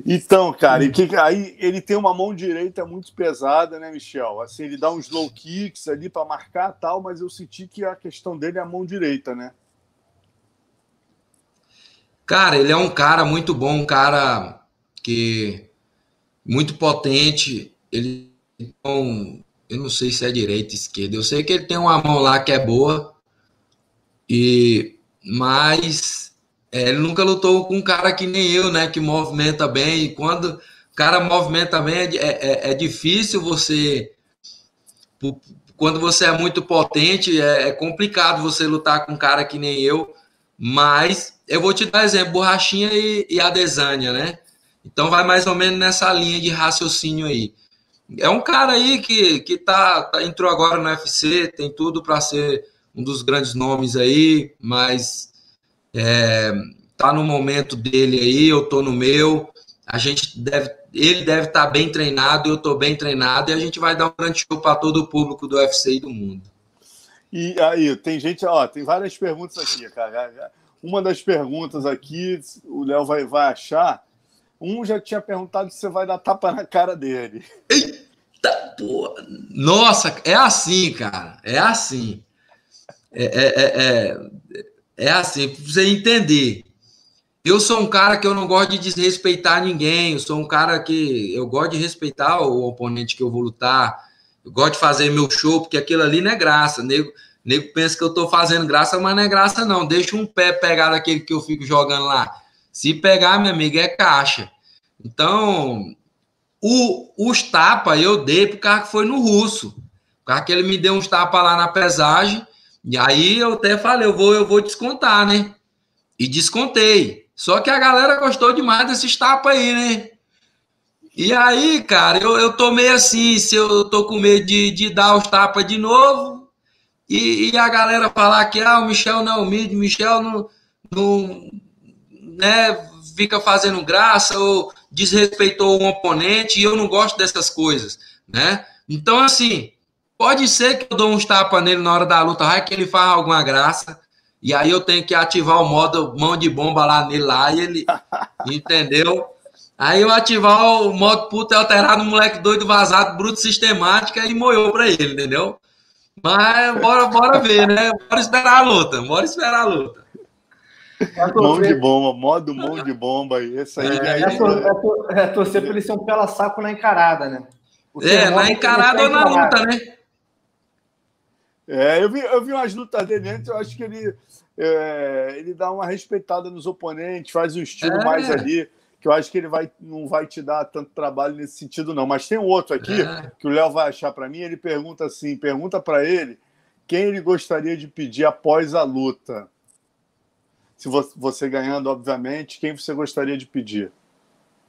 Speaker 1: Então, cara, e que, aí ele tem uma mão direita muito pesada, né, Michel? Assim, ele dá uns low kicks ali para marcar tal, mas eu senti que a questão dele é a mão direita, né?
Speaker 2: Cara, ele é um cara muito bom, um cara que muito potente. Ele então, eu não sei se é direita, esquerda. Eu sei que ele tem uma mão lá que é boa. E mas é, ele nunca lutou com um cara que nem eu, né? Que movimenta bem. E quando o cara movimenta bem, é, é, é difícil você. Quando você é muito potente, é, é, complicado você lutar com um cara que nem eu. Mas eu vou te dar exemplo: Borrachinha e, e Adesanya, né? Então vai mais ou menos nessa linha de raciocínio aí. É um cara aí que, que tá, tá entrou agora no UFC, tem tudo para ser um dos grandes nomes aí, mas é, tá no momento dele aí, eu tô no meu. A gente deve, ele deve estar tá bem treinado, eu tô bem treinado e a gente vai dar um grande show para todo o público do UFC e do mundo.
Speaker 1: E aí, tem gente, ó, tem várias perguntas aqui, cara. Uma das perguntas aqui, o Léo vai, vai achar. Um já tinha perguntado se você vai dar tapa na cara dele.
Speaker 2: Eita, porra. Nossa, é assim, cara. É assim. É, é, é, é assim, pra você entender. Eu sou um cara que eu não gosto de desrespeitar ninguém, eu sou um cara que eu gosto de respeitar o oponente que eu vou lutar, eu gosto de fazer meu show, porque aquilo ali não é graça. Nego, nego pensa que eu tô fazendo graça, mas não é graça, não. Deixa um pé pegar daquele que eu fico jogando lá. Se pegar, minha amiga, é caixa. Então, o, os tapas eu dei pro cara que foi no russo. O cara que ele me deu uns tapas lá na pesagem, e aí eu até falei, eu vou, eu vou descontar, né? E descontei. Só que a galera gostou demais desses tapas aí, né? E aí, cara, eu, eu tô meio assim, se eu tô com medo de, de dar os tapas de novo, e, e, a galera falar que ah, o Michel não é humilde, Michel não, não né, fica fazendo graça ou desrespeitou um oponente, e eu não gosto dessas coisas, né? Então, assim, Pode ser que eu dou uns tapas nele na hora da luta, vai que ele faz alguma graça. E aí eu tenho que ativar o modo mão de bomba lá nele lá e ele. entendeu? Aí eu ativar o modo puta alterado no moleque doido vazado, bruto sistemática e moiou pra ele, entendeu? Mas bora, bora ver, né? Bora esperar a luta, bora esperar a luta.
Speaker 1: Mão de bomba, modo mão de bomba. Esse aí é,
Speaker 3: é, é, é, torcer pra ele ser um pela saco na encarada, né?
Speaker 2: O é, na encarada ou na luta, né?
Speaker 1: É, eu vi, eu vi umas lutas dele antes, eu acho que ele, é, ele dá uma respeitada nos oponentes, faz um estilo é. mais ali, que eu acho que ele vai, não vai te dar tanto trabalho nesse sentido, não. Mas tem um outro aqui, é. que o Léo vai achar para mim, ele pergunta assim, pergunta para ele quem ele gostaria de pedir após a luta. Se você ganhando, obviamente, quem você gostaria de pedir?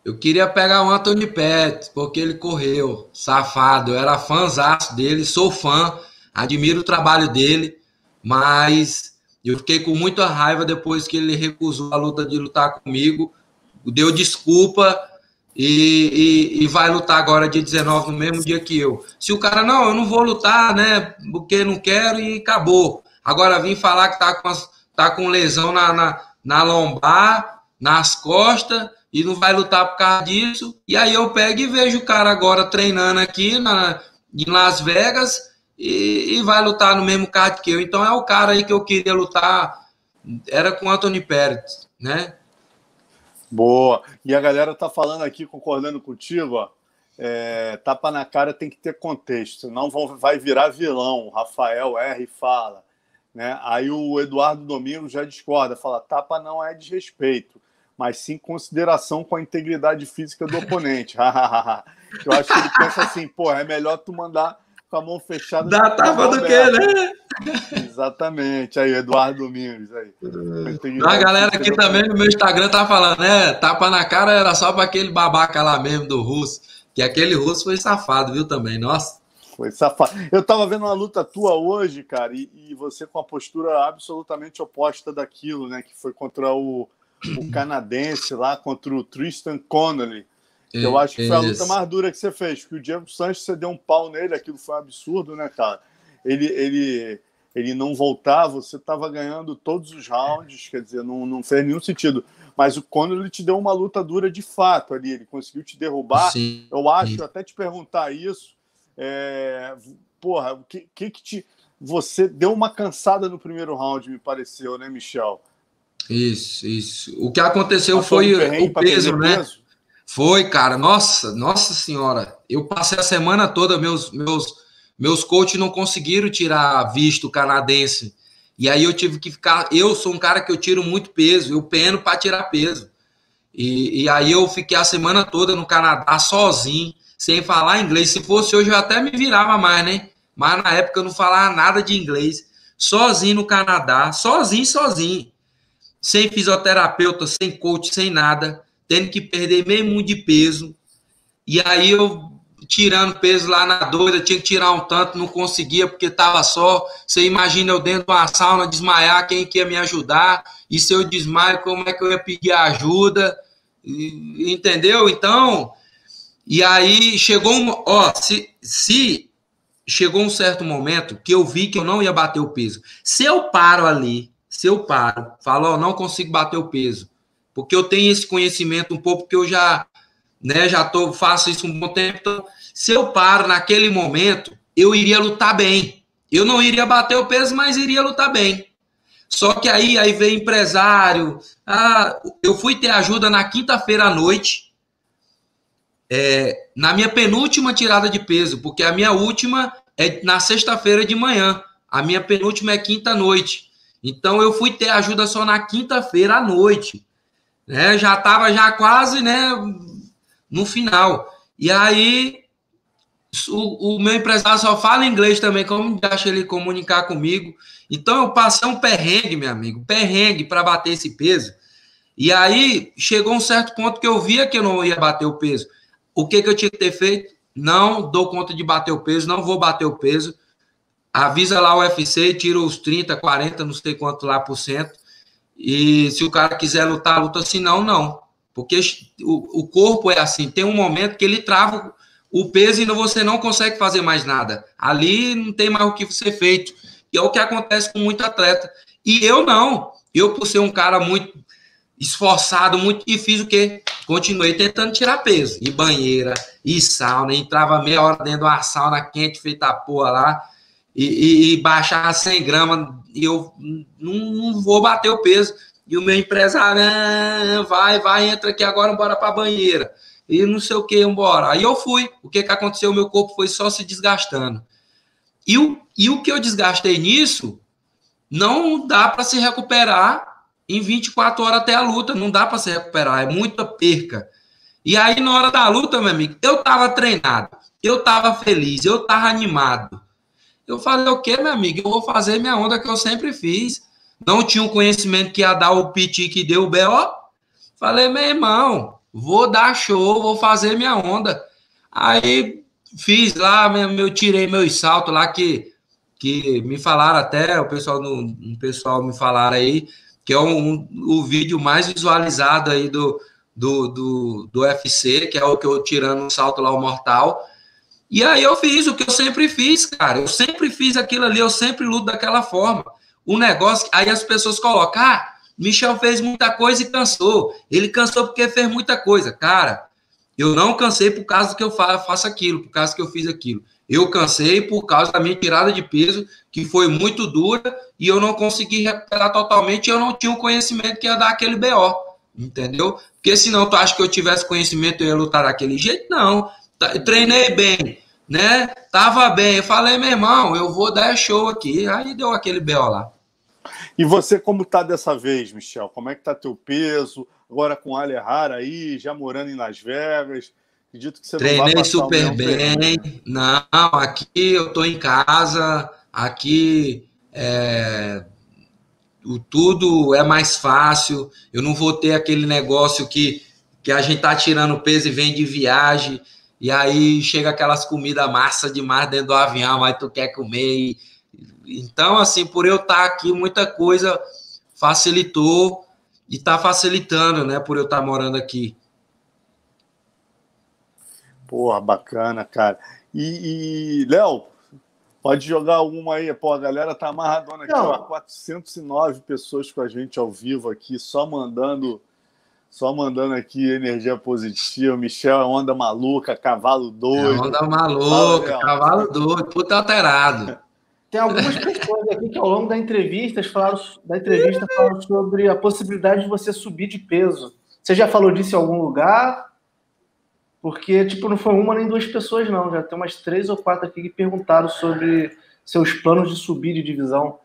Speaker 2: Eu queria pegar o Anthony Pettis, porque ele correu, safado. Eu era fãzaço dele, sou fã, admiro o trabalho dele, mas eu fiquei com muita raiva depois que ele recusou a luta de lutar comigo, deu desculpa e, e, e, vai lutar agora dia 19, no mesmo dia que eu. Se o cara, não, eu não vou lutar, né, porque não quero e acabou. Agora vim falar que tá com, as, tá com lesão na, na, na lombar, nas costas, e não vai lutar por causa disso. E aí eu pego e vejo o cara agora treinando aqui na, em Las Vegas e, e vai lutar no mesmo card que eu. Então é o cara aí que eu queria lutar, era com Anthony Pérez, né?
Speaker 1: Boa. E a galera tá falando aqui, concordando contigo, ó. É, tapa na cara tem que ter contexto, senão vão, vai virar vilão. O Rafael R fala. Né? Aí o Eduardo Domingos já discorda, fala: tapa não é desrespeito, mas sim consideração com a integridade física do oponente. Eu acho que ele pensa assim: pô, é melhor tu mandar com a mão fechada.
Speaker 2: Dá tapa do que, né?
Speaker 1: Exatamente. Aí, Eduardo Domingos. Aí.
Speaker 2: A galera aqui também no meu Instagram tá falando, né? Tapa na cara era só para aquele babaca lá mesmo do russo. Que aquele russo foi safado, viu, também. Nossa.
Speaker 1: Foi safado. Eu tava vendo uma luta tua hoje, cara, e, e você com a postura absolutamente oposta daquilo, né? Que foi contra o, o canadense lá, contra o Tristan Connolly. Eu acho que foi a luta mais dura que você fez, porque o Diego Sanches, você deu um pau nele, aquilo foi um absurdo, né, cara? Ele, ele, ele não voltava, você estava ganhando todos os rounds, quer dizer, não, não fez nenhum sentido. Mas o Conor ele te deu uma luta dura de fato ali, ele conseguiu te derrubar. Sim. Eu acho, até te perguntar isso, é, porra, o que, que, que te. Você deu uma cansada no primeiro round, me pareceu, né, Michel?
Speaker 2: Isso, isso. O que aconteceu foi o peso, né? Peso? Foi, cara. Nossa, nossa senhora. Eu passei a semana toda, meus meus meus coaches não conseguiram tirar visto canadense. E aí eu tive que ficar. Eu sou um cara que eu tiro muito peso, eu peno para tirar peso. E, e aí eu fiquei a semana toda no Canadá sozinho, sem falar inglês. Se fosse hoje eu até me virava mais, né? Mas na época eu não falava nada de inglês. Sozinho no Canadá, sozinho, sozinho. Sem fisioterapeuta, sem coach, sem nada tendo que perder meio mundo de peso. E aí eu tirando peso lá na doida, tinha que tirar um tanto, não conseguia porque estava só. Você imagina eu dentro de uma sauna desmaiar, quem que ia me ajudar? E se eu desmaio, como é que eu ia pedir ajuda? Entendeu? Então, e aí chegou um, ó, se, se chegou um certo momento que eu vi que eu não ia bater o peso. Se eu paro ali, se eu paro, falo, ó, não consigo bater o peso porque eu tenho esse conhecimento um pouco, porque eu já, né, já tô, faço isso um bom tempo. Então, se eu paro naquele momento, eu iria lutar bem. Eu não iria bater o peso, mas iria lutar bem. Só que aí, aí vem empresário. Ah, eu fui ter ajuda na quinta-feira à noite, é, na minha penúltima tirada de peso, porque a minha última é na sexta-feira de manhã. A minha penúltima é quinta-noite. Então eu fui ter ajuda só na quinta-feira à noite né? Já estava já quase, né, no final. E aí o, o, meu empresário só fala inglês também, como deixa ele comunicar comigo. Então eu passei um perrengue, meu amigo, perrengue para bater esse peso. E aí chegou um certo ponto que eu via que eu não ia bater o peso. O que, que eu tinha que ter feito? Não dou conta de bater o peso, não vou bater o peso. Avisa lá o UFC, tira os 30, 40, não sei quanto lá por cento. E se o cara quiser lutar, luta, se não, não. Porque o, o corpo é assim, tem um momento que ele trava o peso e você não consegue fazer mais nada. Ali não tem mais o que ser feito. E é o que acontece com muito atleta. E eu não. Eu, por ser um cara muito esforçado, muito difícil, o quê? Continuei tentando tirar peso. E banheira, e sauna, entrava meia hora dentro de uma sauna quente, feita a porra lá e, e, e baixar 100 gramas, e eu não, não, vou bater o peso. E o meu empresário, ah, vai, vai, entra aqui agora, bora para a banheira. E não sei o que, embora. Aí eu fui. O que, que aconteceu? O meu corpo foi só se desgastando. E o, e o que eu desgastei nisso, não dá para se recuperar em 24 horas até a luta. Não dá para se recuperar, é muita perca. E aí, na hora da luta, meu amigo, eu tava treinado, eu tava feliz, eu tava animado. Eu falei, o que, meu amigo? Eu vou fazer minha onda que eu sempre fiz. Não tinha o um conhecimento que ia dar o piti que deu o B.O. Falei, meu irmão, vou dar show, vou fazer minha onda. Aí fiz lá, eu tirei meus saltos lá que, que me falaram até, o pessoal, no, o pessoal me falaram aí, que é um, o vídeo mais visualizado aí do, do, do, do UFC, que é o que eu tirando um salto lá, o mortal. E aí eu fiz o que eu sempre fiz, cara. Eu sempre fiz aquilo ali, eu sempre luto daquela forma. O negócio, aí as pessoas colocam, ah, Michel fez muita coisa e cansou. Ele cansou porque fez muita coisa. Cara, eu não cansei por causa que eu faço aquilo, por causa que eu fiz aquilo. Eu cansei por causa da minha tirada de peso, que foi muito dura, e eu não consegui recuperar totalmente, eu não tinha o conhecimento que ia dar aquele BO, entendeu? Porque senão tu acha que eu tivesse conhecimento, eu ia lutar daquele jeito? Não. Tá, treinei bem, né? Tava bem. Eu falei, meu irmão, eu vou dar show aqui. Aí deu aquele BO lá.
Speaker 1: E você, como tá dessa vez, Michel? Como é que tá teu peso? Agora com o Alehara aí, já morando em Las Vegas. Acredito que você
Speaker 2: Treinei super bem. Não, aqui eu tô em casa. Aqui é, o tudo é mais fácil. Eu não vou ter aquele negócio que, que a gente tá tirando peso e vem de viagem. E aí chega aquelas comidas massa demais dentro do avião, mas tu quer comer. Então, assim, por eu estar aqui, muita coisa facilitou e está facilitando, né, por eu estar morando aqui.
Speaker 1: Porra, bacana, cara. E, e Léo, pode jogar alguma aí. Pô, a galera tá amarradona aqui, ó. 409 pessoas com a gente ao vivo aqui, só mandando só mandando aqui energia positiva. Michel é onda maluca, cavalo doido.
Speaker 2: É onda maluca, cavalo doido, puta alterado.
Speaker 3: Tem algumas pessoas aqui que ao longo da entrevista falaram, da entrevista falaram sobre a possibilidade de você subir de peso. Você já falou disso em algum lugar? Porque, tipo, não foi uma nem duas pessoas, não. Já tem umas três ou quatro aqui que perguntaram sobre seus planos de subir de divisão.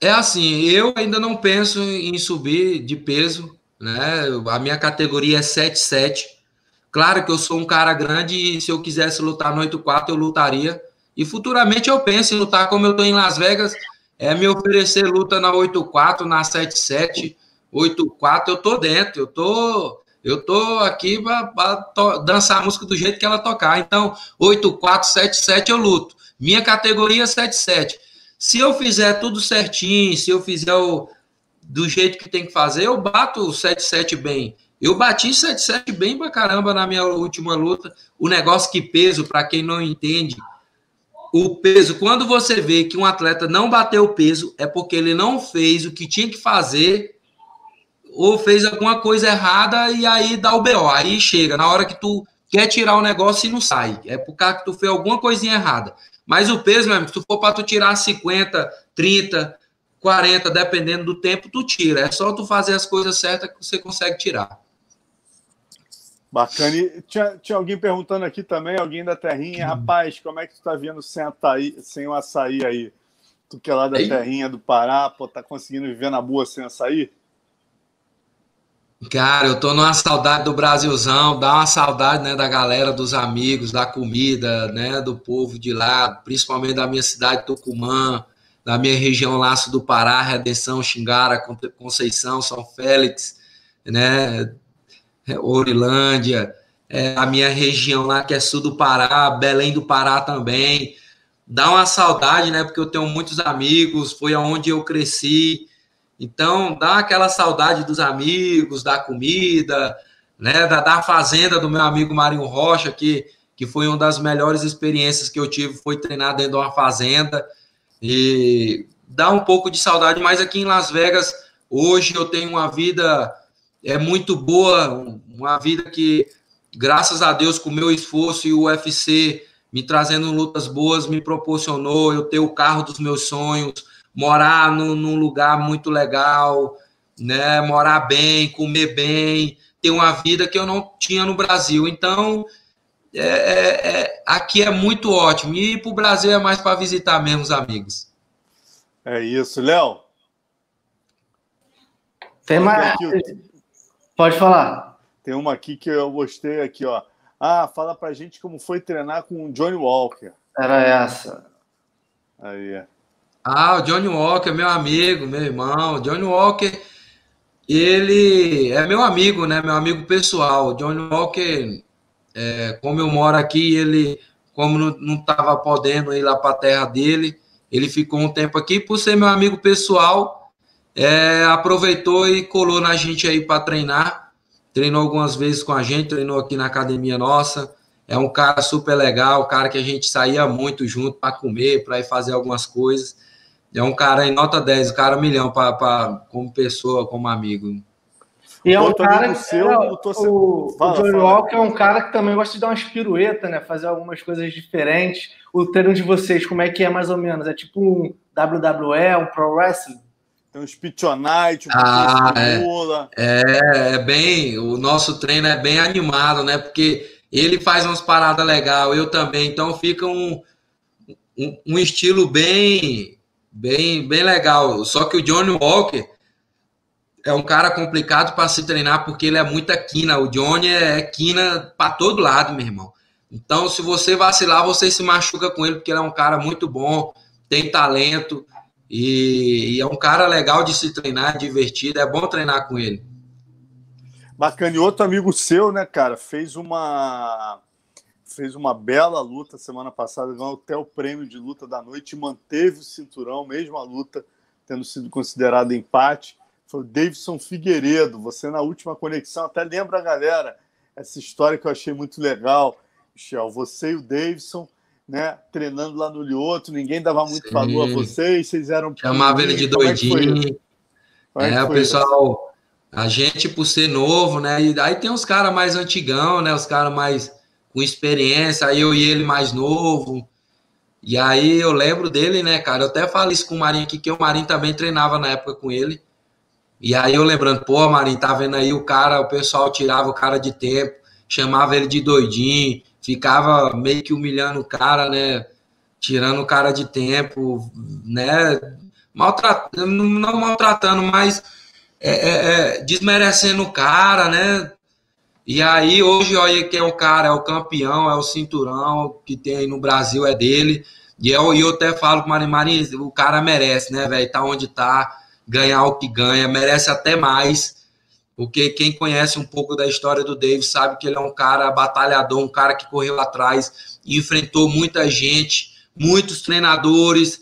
Speaker 2: É assim, eu ainda não penso em subir de peso, né? A minha categoria é 7-7. Claro que eu sou um cara grande e se eu quisesse lutar no 8-4, eu lutaria. E futuramente eu penso em lutar como eu estou em Las Vegas, é me oferecer luta na 8-4, na 7-7, 8-4, eu tô dentro, eu tô, eu tô aqui para dançar a música do jeito que ela tocar. Então, 8-4, 7-7 eu luto. Minha categoria é 7-7. Se eu fizer tudo certinho, se eu fizer o, do jeito que tem que fazer, eu bato o 7-7 bem. Eu bati 7-7 bem pra caramba na minha última luta. O negócio que peso, para quem não entende, o peso, quando você vê que um atleta não bateu o peso, é porque ele não fez o que tinha que fazer ou fez alguma coisa errada e aí dá o BO. Aí chega, na hora que tu quer tirar o negócio e não sai. É por causa que tu fez alguma coisinha errada. Mas o peso, mesmo, se tu for para tu tirar 50, 30, 40, dependendo do tempo, tu tira. É só tu fazer as coisas certas que você consegue tirar.
Speaker 1: Bacana. E tinha, tinha alguém perguntando aqui também, alguém da terrinha, hum. rapaz, como é que tu tá vendo sem, ataí, sem o açaí aí? Tu que é lá da Ei? terrinha do Pará, pô, tá conseguindo viver na boa sem açaí?
Speaker 2: Cara, eu tô numa saudade do Brasilzão, dá uma saudade, né, da galera, dos amigos, da comida, né, do povo de lá, principalmente da minha cidade, Tucumã, da minha região Laço do Pará, Redenção, Xingara, Conceição, São Félix, né, Orilândia, é, a minha região lá que é sul do Pará, Belém do Pará também. Dá uma saudade, né, porque eu tenho muitos amigos, foi aonde eu cresci, então, dá aquela saudade dos amigos, da comida, né, da, da fazenda do meu amigo Marinho Rocha, que, que foi uma das melhores experiências que eu tive, foi treinar dentro de uma fazenda. E dá um pouco de saudade, mas aqui em Las Vegas, hoje eu tenho uma vida é muito boa, uma vida que, graças a Deus, com o meu esforço e o UFC me trazendo lutas boas, me proporcionou eu ter o carro dos meus sonhos, morar no, num lugar muito legal, né? Morar bem, comer bem, ter uma vida que eu não tinha no Brasil. Então, é, é, é aqui é muito ótimo. E para o Brasil é mais para visitar mesmo os amigos.
Speaker 1: É isso, Léo.
Speaker 3: Tem mais. Pode falar.
Speaker 1: Tem uma aqui que eu gostei aqui, ó. Ah, fala pra gente como foi treinar com o Johnny Walker.
Speaker 3: Era essa.
Speaker 1: Aí.
Speaker 2: Ah, o Johnny Walker, meu amigo, meu irmão. Johnny Walker, ele é meu amigo, né? Meu amigo pessoal. O Johnny Walker, é, como eu moro aqui, ele, como não estava podendo ir lá para a terra dele, ele ficou um tempo aqui. Por ser meu amigo pessoal, é, aproveitou e colou na gente aí para treinar. Treinou algumas vezes com a gente, treinou aqui na academia nossa. É um cara super legal, cara que a gente saía muito junto para comer, para ir fazer algumas coisas. É um cara em nota 10, o cara milhão pra, pra, como pessoa, como amigo.
Speaker 3: E é um cara que seu, é, o, fala, o Johnny Walker é um cara que também gosta de dar umas piruetas, né? Fazer algumas coisas diferentes. O treino de vocês, como é que é mais ou menos? É tipo um WWE, um Pro Wrestling?
Speaker 1: Tem um Spitionite, um
Speaker 2: ah, é, é, é bem. O nosso treino é bem animado, né? Porque ele faz umas paradas legais, eu também. Então fica um, um, um estilo bem, bem, bem legal. Só que o Johnny Walker é um cara complicado para se treinar porque ele é muita quina. O Johnny é quina para todo lado, meu irmão. Então, se você vacilar, você se machuca com ele, porque ele é um cara muito bom, tem talento e, e é um cara legal de se treinar, divertido. É bom treinar com ele.
Speaker 1: Bacana. E outro amigo seu, né, cara, fez uma fez uma bela luta semana passada, ganhou até o prêmio de luta da noite manteve o cinturão, mesmo a luta tendo sido considerada empate. Foi o Davidson Figueiredo. Você, na última conexão, até lembra, galera, essa história que eu achei muito legal, Michel. Você e o Davidson, né, treinando lá no Lioto, ninguém dava muito Sim. valor a vocês, vocês eram.
Speaker 2: Chamava ele de é doidinho. É, é o pessoal, a gente, por ser novo, né? E aí tem os caras mais antigão, né? Os caras mais com experiência, eu e ele mais novo. E aí eu lembro dele, né, cara? Eu até falo isso com o Marinho aqui, que o Marinho também treinava na época com ele. E aí eu lembrando, pô, Marinho, tá vendo aí o cara, o pessoal tirava o cara de tempo, chamava ele de doidinho, ficava meio que humilhando o cara, né? Tirando o cara de tempo, né? Maltratando, não maltratando, mas é, é, é, desmerecendo o cara, né? E aí, hoje, olha quem é o cara, é o campeão, é o cinturão que tem aí no Brasil, é dele. E eu, eu até falo com o Marinho, Marinho, o cara merece, né, velho? Tá onde tá ganhar o que ganha, merece até mais, porque quem conhece um pouco da história do Davis sabe que ele é um cara batalhador, um cara que correu atrás, enfrentou muita gente, muitos treinadores.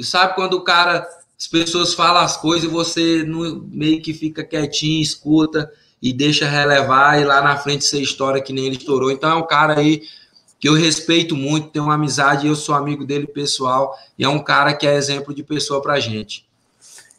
Speaker 2: Sabe quando o cara, as pessoas falam as coisas e você meio que fica quietinho, escuta e deixa relevar e lá na frente ser história que nem ele estourou. Então é um cara aí que eu respeito muito, tenho uma amizade, eu sou amigo dele pessoal e é um cara que é exemplo de pessoa pra gente.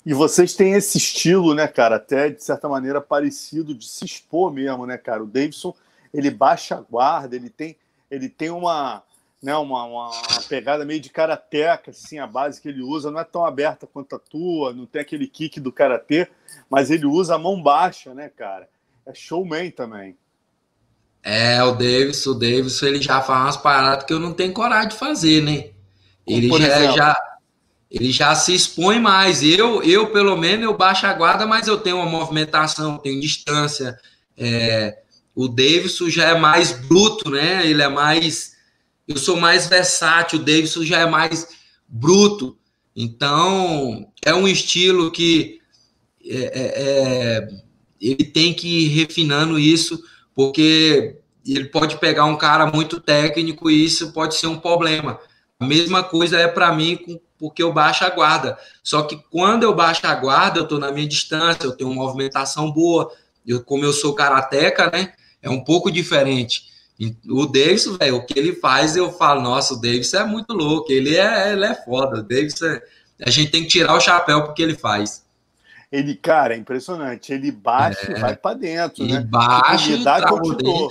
Speaker 1: E vocês têm esse estilo, né, cara, até de certa maneira parecido de se expor mesmo, né, cara? O Davidson, ele baixa a guarda, ele tem, ele tem uma, né, uma, uma, uma pegada meio de karateca, assim, a base que ele usa não é tão aberta quanto a tua, não tem aquele kick do karatê, mas ele usa a mão baixa, né, cara? É showman também.
Speaker 2: É, o Davidson, o Davidson, ele já faz umas paradas que eu não tenho coragem de fazer, né? Ele já, já ele já se expõe mais. Eu, eu pelo menos, eu baixo a guarda, mas eu tenho uma movimentação, tenho distância. É, o Davidson já é mais bruto, né? Ele é mais. Eu sou mais versátil, o Davidson já é mais bruto. Então, é um estilo que é, é, é, ele tem que ir refinando isso, porque ele pode pegar um cara muito técnico e isso pode ser um problema. A mesma coisa é para mim com, porque eu baixo a guarda. Só que quando eu baixo a guarda, eu estou na minha distância, eu tenho uma movimentação boa. Eu, como eu sou karateca, né? É um pouco diferente. O Davis, velho, o que ele faz, eu falo, nossa, o Davis é muito louco, ele é, ele é foda. O Davis é, a gente tem que tirar o chapéu porque ele faz.
Speaker 1: Ele, cara, é impressionante. Ele baixa é, e vai para dentro, né?
Speaker 2: Baixa e dá
Speaker 1: que eu te dou.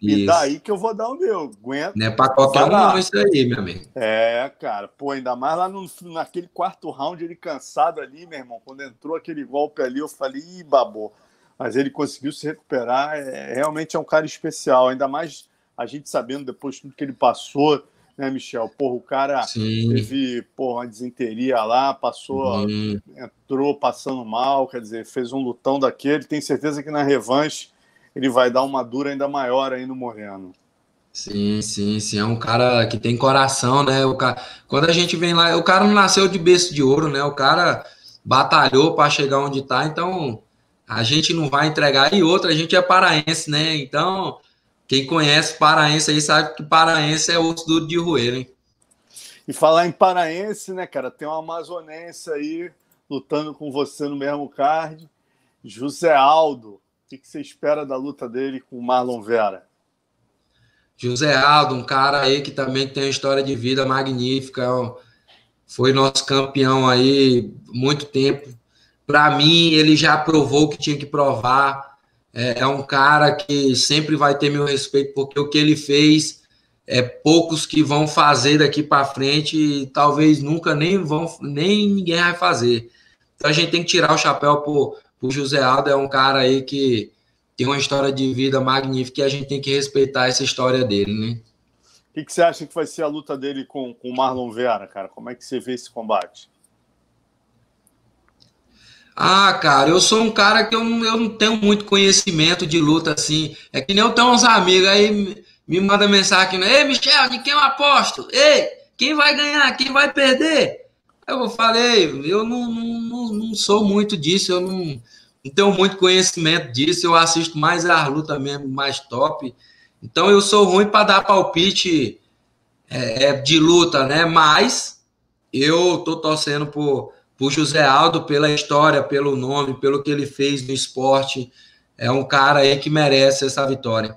Speaker 1: E daí que eu vou dar o meu. Aguenta.
Speaker 2: Não é pra qualquer um, não, isso aí, meu amigo.
Speaker 1: É, cara. Pô, ainda mais lá no, naquele quarto round, ele cansado ali, meu irmão. Quando entrou aquele golpe ali, eu falei, ih, babou. Mas ele conseguiu se recuperar. É, realmente é um cara especial. Ainda mais a gente sabendo depois de tudo que ele passou, né, Michel? Porra, o cara Sim. teve porra, uma desinteria lá, passou, entrou passando mal, quer dizer, fez um lutão daquele. Tenho certeza que na revanche ele vai dar uma dura ainda maior aí no Moreno.
Speaker 2: Sim, sim, sim. É um cara que tem coração, né? O cara, quando a gente vem lá, o cara não nasceu de berço de ouro, né? O cara batalhou para chegar onde está, então a gente não vai entregar. E outra, a gente é paraense, né? Então, quem conhece paraense aí sabe que paraense é osso duro de roer, hein?
Speaker 1: E falar em paraense, né, cara? Tem uma amazonense aí lutando com você no mesmo card. José Aldo, que, que você espera da luta dele com o Marlon Vera?
Speaker 2: José Aldo, um cara aí que também tem uma história de vida magnífica. foi nosso campeão aí muito tempo. Para mim, ele já provou que tinha que provar. É, é, um cara que sempre vai ter meu respeito, porque o que ele fez é poucos que vão fazer daqui para frente e talvez nunca nem vão, nem ninguém vai fazer. Então a gente tem que tirar o chapéu pro, pro José Aldo, é um cara aí que tem uma história de vida magnífica e a gente tem que respeitar essa história dele, né?
Speaker 1: O que, que, você acha que vai ser a luta dele com, com o Marlon Vera, cara? Como é que você vê esse combate?
Speaker 2: Ah, cara, eu sou um cara que eu eu não tenho muito conhecimento de luta assim. É que nem eu tenho uns amigos aí me manda mensagem aqui, Ei, Michel, de quem eu aposto? Ei, quem vai ganhar? Quem vai perder? Eu falei, eu não, não, não sou muito disso, eu não, não tenho muito conhecimento disso, eu assisto mais a luta mesmo, mais top. Então eu sou ruim para dar palpite é, é, de luta, né? Mas eu tô torcendo por, por José Aldo pela história, pelo nome, pelo que ele fez no esporte. É um cara aí que merece essa vitória.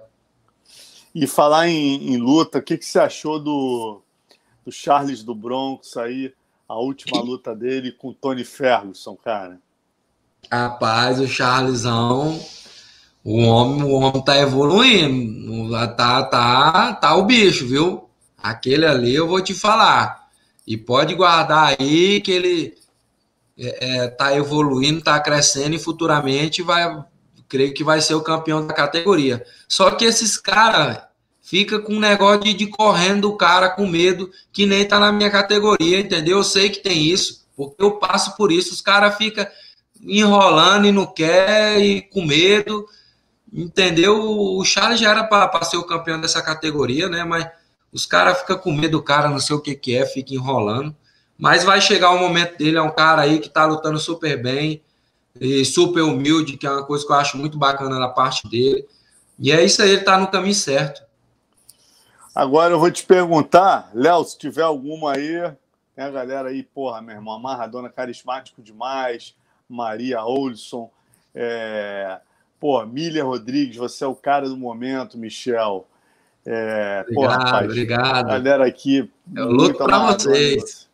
Speaker 1: E falar em, em luta, o que, que você achou do, do Charles do Bronx aí, a última luta dele com o Tony Ferguson, cara?
Speaker 2: Rapaz, o Charlesão o homem, o homem tá evoluindo, tá, tá, tá o bicho, viu? Aquele ali eu vou te falar. E pode guardar aí que ele é, é, tá evoluindo, tá crescendo e futuramente vai, creio que vai ser o campeão da categoria. Só que esses caras fica com um negócio de, de correndo o cara com medo que nem tá na minha categoria, entendeu? Eu sei que tem isso, porque eu passo por isso. Os caras ficam enrolando e não quer e com medo entendeu? O Charles já era para ser o campeão dessa categoria, né? Mas os caras ficam com medo do cara, não sei o que, que é, fica enrolando. Mas vai chegar o momento dele, é um cara aí que tá lutando super bem e super humilde, que é uma coisa que eu acho muito bacana da parte dele. E é isso aí, ele tá no caminho certo.
Speaker 1: Agora eu vou te perguntar, Léo, se tiver alguma aí, tem a galera aí, porra, meu irmão, Maradona carismático demais, Maria Olson, é, Pô, Milha Rodrigues, você é o cara do momento, Michel.
Speaker 2: É, obrigado, rapaz, obrigado.
Speaker 1: Galera aqui.
Speaker 2: Eu luto para vocês.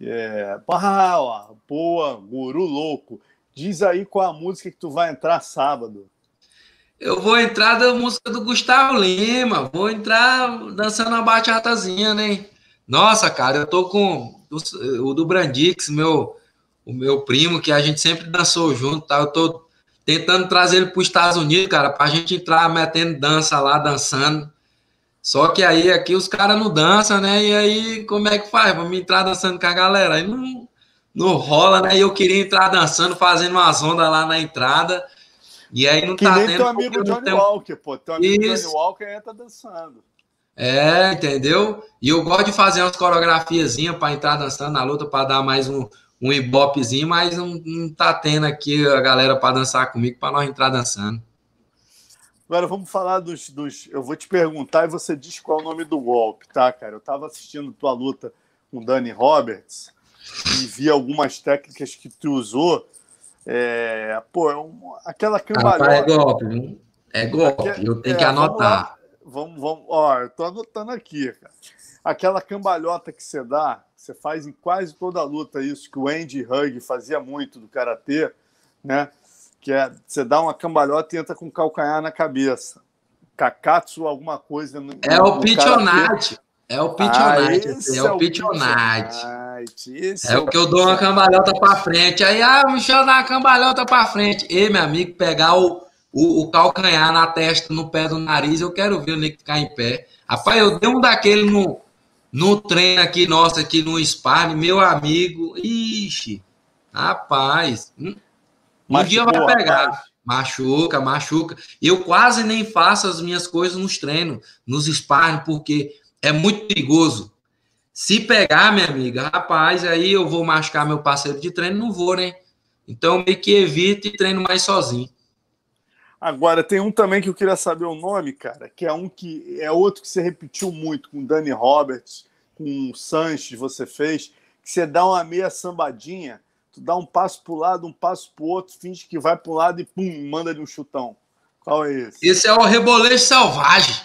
Speaker 1: É, ah, ó, boa, guru louco. Diz aí qual a música que tu vai entrar sábado.
Speaker 2: Eu vou entrar da música do Gustavo Lima, vou entrar dançando uma bachatazinha, né? Nossa, cara, eu tô com o do Brandix, meu, o meu primo, que a gente sempre dançou junto, tá? Eu tô tentando trazer ele para os Estados Unidos, cara, para a gente entrar metendo dança lá, dançando. Só que aí aqui os caras não dançam, né? E aí, como é que faz? Vamos entrar dançando com a galera. Aí não, não rola, né? E eu queria entrar dançando, fazendo umas ondas lá na entrada. E aí não
Speaker 1: que
Speaker 2: tá
Speaker 1: nem tendo. teu amigo Johnny tenho... Walker, pô. Teu amigo Isso. Johnny Walker entra dançando.
Speaker 2: É, entendeu? E eu gosto de fazer umas coreografiazinhas para entrar dançando na luta, para dar mais um, um ibopezinho, mas não, não tá tendo aqui a galera para dançar comigo, para nós entrar dançando.
Speaker 1: Agora vamos falar dos, dos. Eu vou te perguntar e você diz qual é o nome do golpe, tá, cara? Eu tava assistindo tua luta com Dani Roberts e vi algumas técnicas que tu usou. É, pô, é um, aquela cambalhota.
Speaker 2: é golpe, é golpe. eu tenho é, que anotar.
Speaker 1: Vamos, vamos, vamos, ó, eu tô anotando aqui, cara. Aquela cambalhota que você dá, você faz em quase toda a luta isso que o Andy Hug fazia muito do karatê, né? Que é você dá uma cambalhota e entra com o calcanhar na cabeça. Kakatsu, alguma coisa. No,
Speaker 2: é o pichonate. É o pichonate. Ah, é, o pichonate. É, é o que eu dou uma cambalhota para frente. Aí, ah, o Michel dá uma cambalhota para frente. E, meu amigo, pegar o, o, o, calcanhar na testa, no pé do nariz, eu quero ver o Nick ficar em pé. Rapaz, eu dei um daquele no, no treino aqui, nosso aqui no sparring, meu amigo, ixi, rapaz, um, um dia vai pegar. Rapaz. Machuca, machuca. Eu quase nem faço as minhas coisas nos treinos, nos sparring, porque é muito perigoso. Se pegar, minha amiga, rapaz, aí eu vou machucar meu parceiro de treino, não vou, né? Então, meio que evito e treino mais sozinho.
Speaker 1: Agora, tem um também que eu queria saber o nome, cara, que é um que é outro que você repetiu muito com o Dani Roberts, com o Sanches, você fez, que você dá uma meia sambadinha, tu dá um passo para o lado, um passo para o outro, finge que vai para um lado e pum, manda ali um chutão. Qual é esse?
Speaker 2: Esse é o rebolejo selvagem.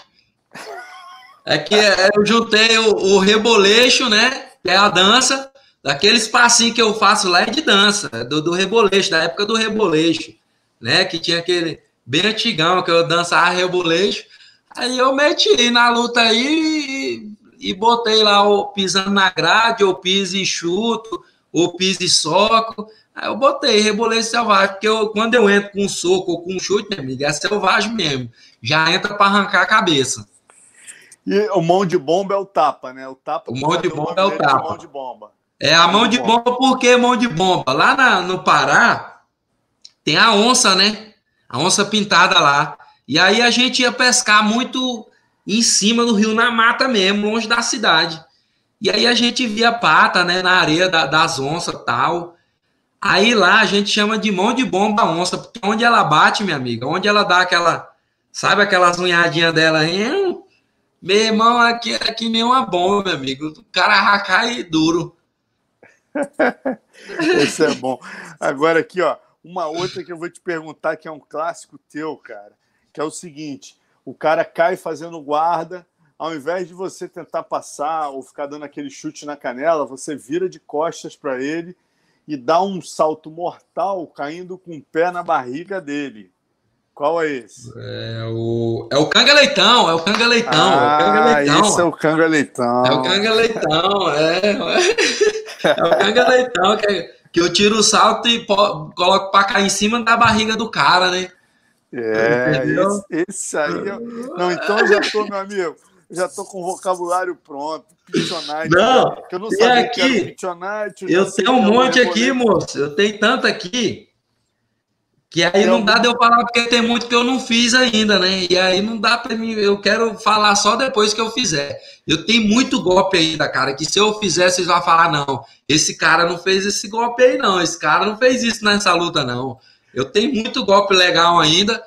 Speaker 2: É que é, eu juntei o, o rebolejo, né? Que é a dança, daqueles passinhos que eu faço lá é de dança, do, do reboleixo, da época do reboleixo, né? Que tinha aquele bem antigão que eu dançava reboleixo. Aí eu meti na luta aí e, e botei lá o pisando na grade, ou piso e chuto, ou piso e soco. Aí eu botei reboleixo selvagem, porque eu, quando eu entro com um soco ou com um chute, minha amiga, é selvagem mesmo. Já entra para arrancar a cabeça.
Speaker 1: E o mão de bomba é o tapa, né? O tapa.
Speaker 2: O mão de bomba é o tapa. Mão de bomba. É a mão de bomba, porque mão de bomba? Lá na, no Pará tem a onça, né? A onça pintada lá. E aí a gente ia pescar muito em cima do rio, na mata mesmo, longe da cidade. E aí a gente via pata, né, na areia da, das onças tal. Aí lá a gente chama de mão de bomba onça, porque onde ela bate, minha amiga, onde ela dá aquela, sabe aquelas unhadinhas dela, hein? meu irmão, aqui é que nem uma bomba, meu amigo. O cara cai duro.
Speaker 1: Esse é bom. Agora aqui, ó, uma outra que eu vou te perguntar que é um clássico teu, cara, que é o seguinte: o cara cai fazendo guarda, ao invés de você tentar passar ou ficar dando aquele chute na canela, você vira de costas para ele e dá um salto mortal caindo com o pé na barriga dele. Qual é esse?
Speaker 2: É o, é o Canga Leitão, é o Canga Leitão.
Speaker 1: Ah,
Speaker 2: é o Canga
Speaker 1: Leitão. Esse é o Canga Leitão.
Speaker 2: É o Canga Leitão, é. É o Canga Leitão, que, que eu tiro o salto e coloco para cair em cima da barriga do cara, né?
Speaker 1: É, esse, esse, aí. Eu... Não, então já tô, meu amigo, já tô com o vocabulário pronto. Pichonite.
Speaker 2: Não, que eu não sabia aqui, que era Eu tenho um monte aqui, moço. Eu tenho tanto aqui. Que aí não dá de eu falar porque tem muito que eu não fiz ainda, né? E aí não dá para mim, eu quero falar só depois que eu fizer. Eu tenho muito golpe ainda, cara, que se eu fizer, vocês vão falar, não, esse cara não fez esse golpe aí, não, esse cara não fez isso nessa luta, não. Eu tenho muito golpe legal ainda.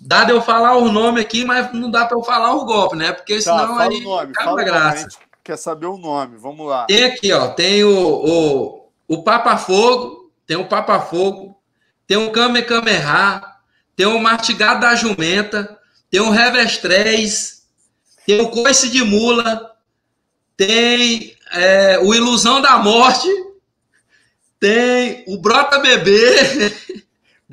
Speaker 2: Dá de eu falar o nome aqui, mas não dá para eu falar o golpe, né? Porque tá, senão
Speaker 1: tá,
Speaker 2: aí
Speaker 1: o nome, fala graça. Quer saber o nome? Vamos lá.
Speaker 2: Tem aqui, ó, tem o, o, o Papa Fogo, tem o Papa Fogo, tem o Kamehameha, tem o Martigado da Jumenta, tem o Revestrez, tem o Coice de Mula, tem é, o Ilusão da Morte, tem o Brota Bebê.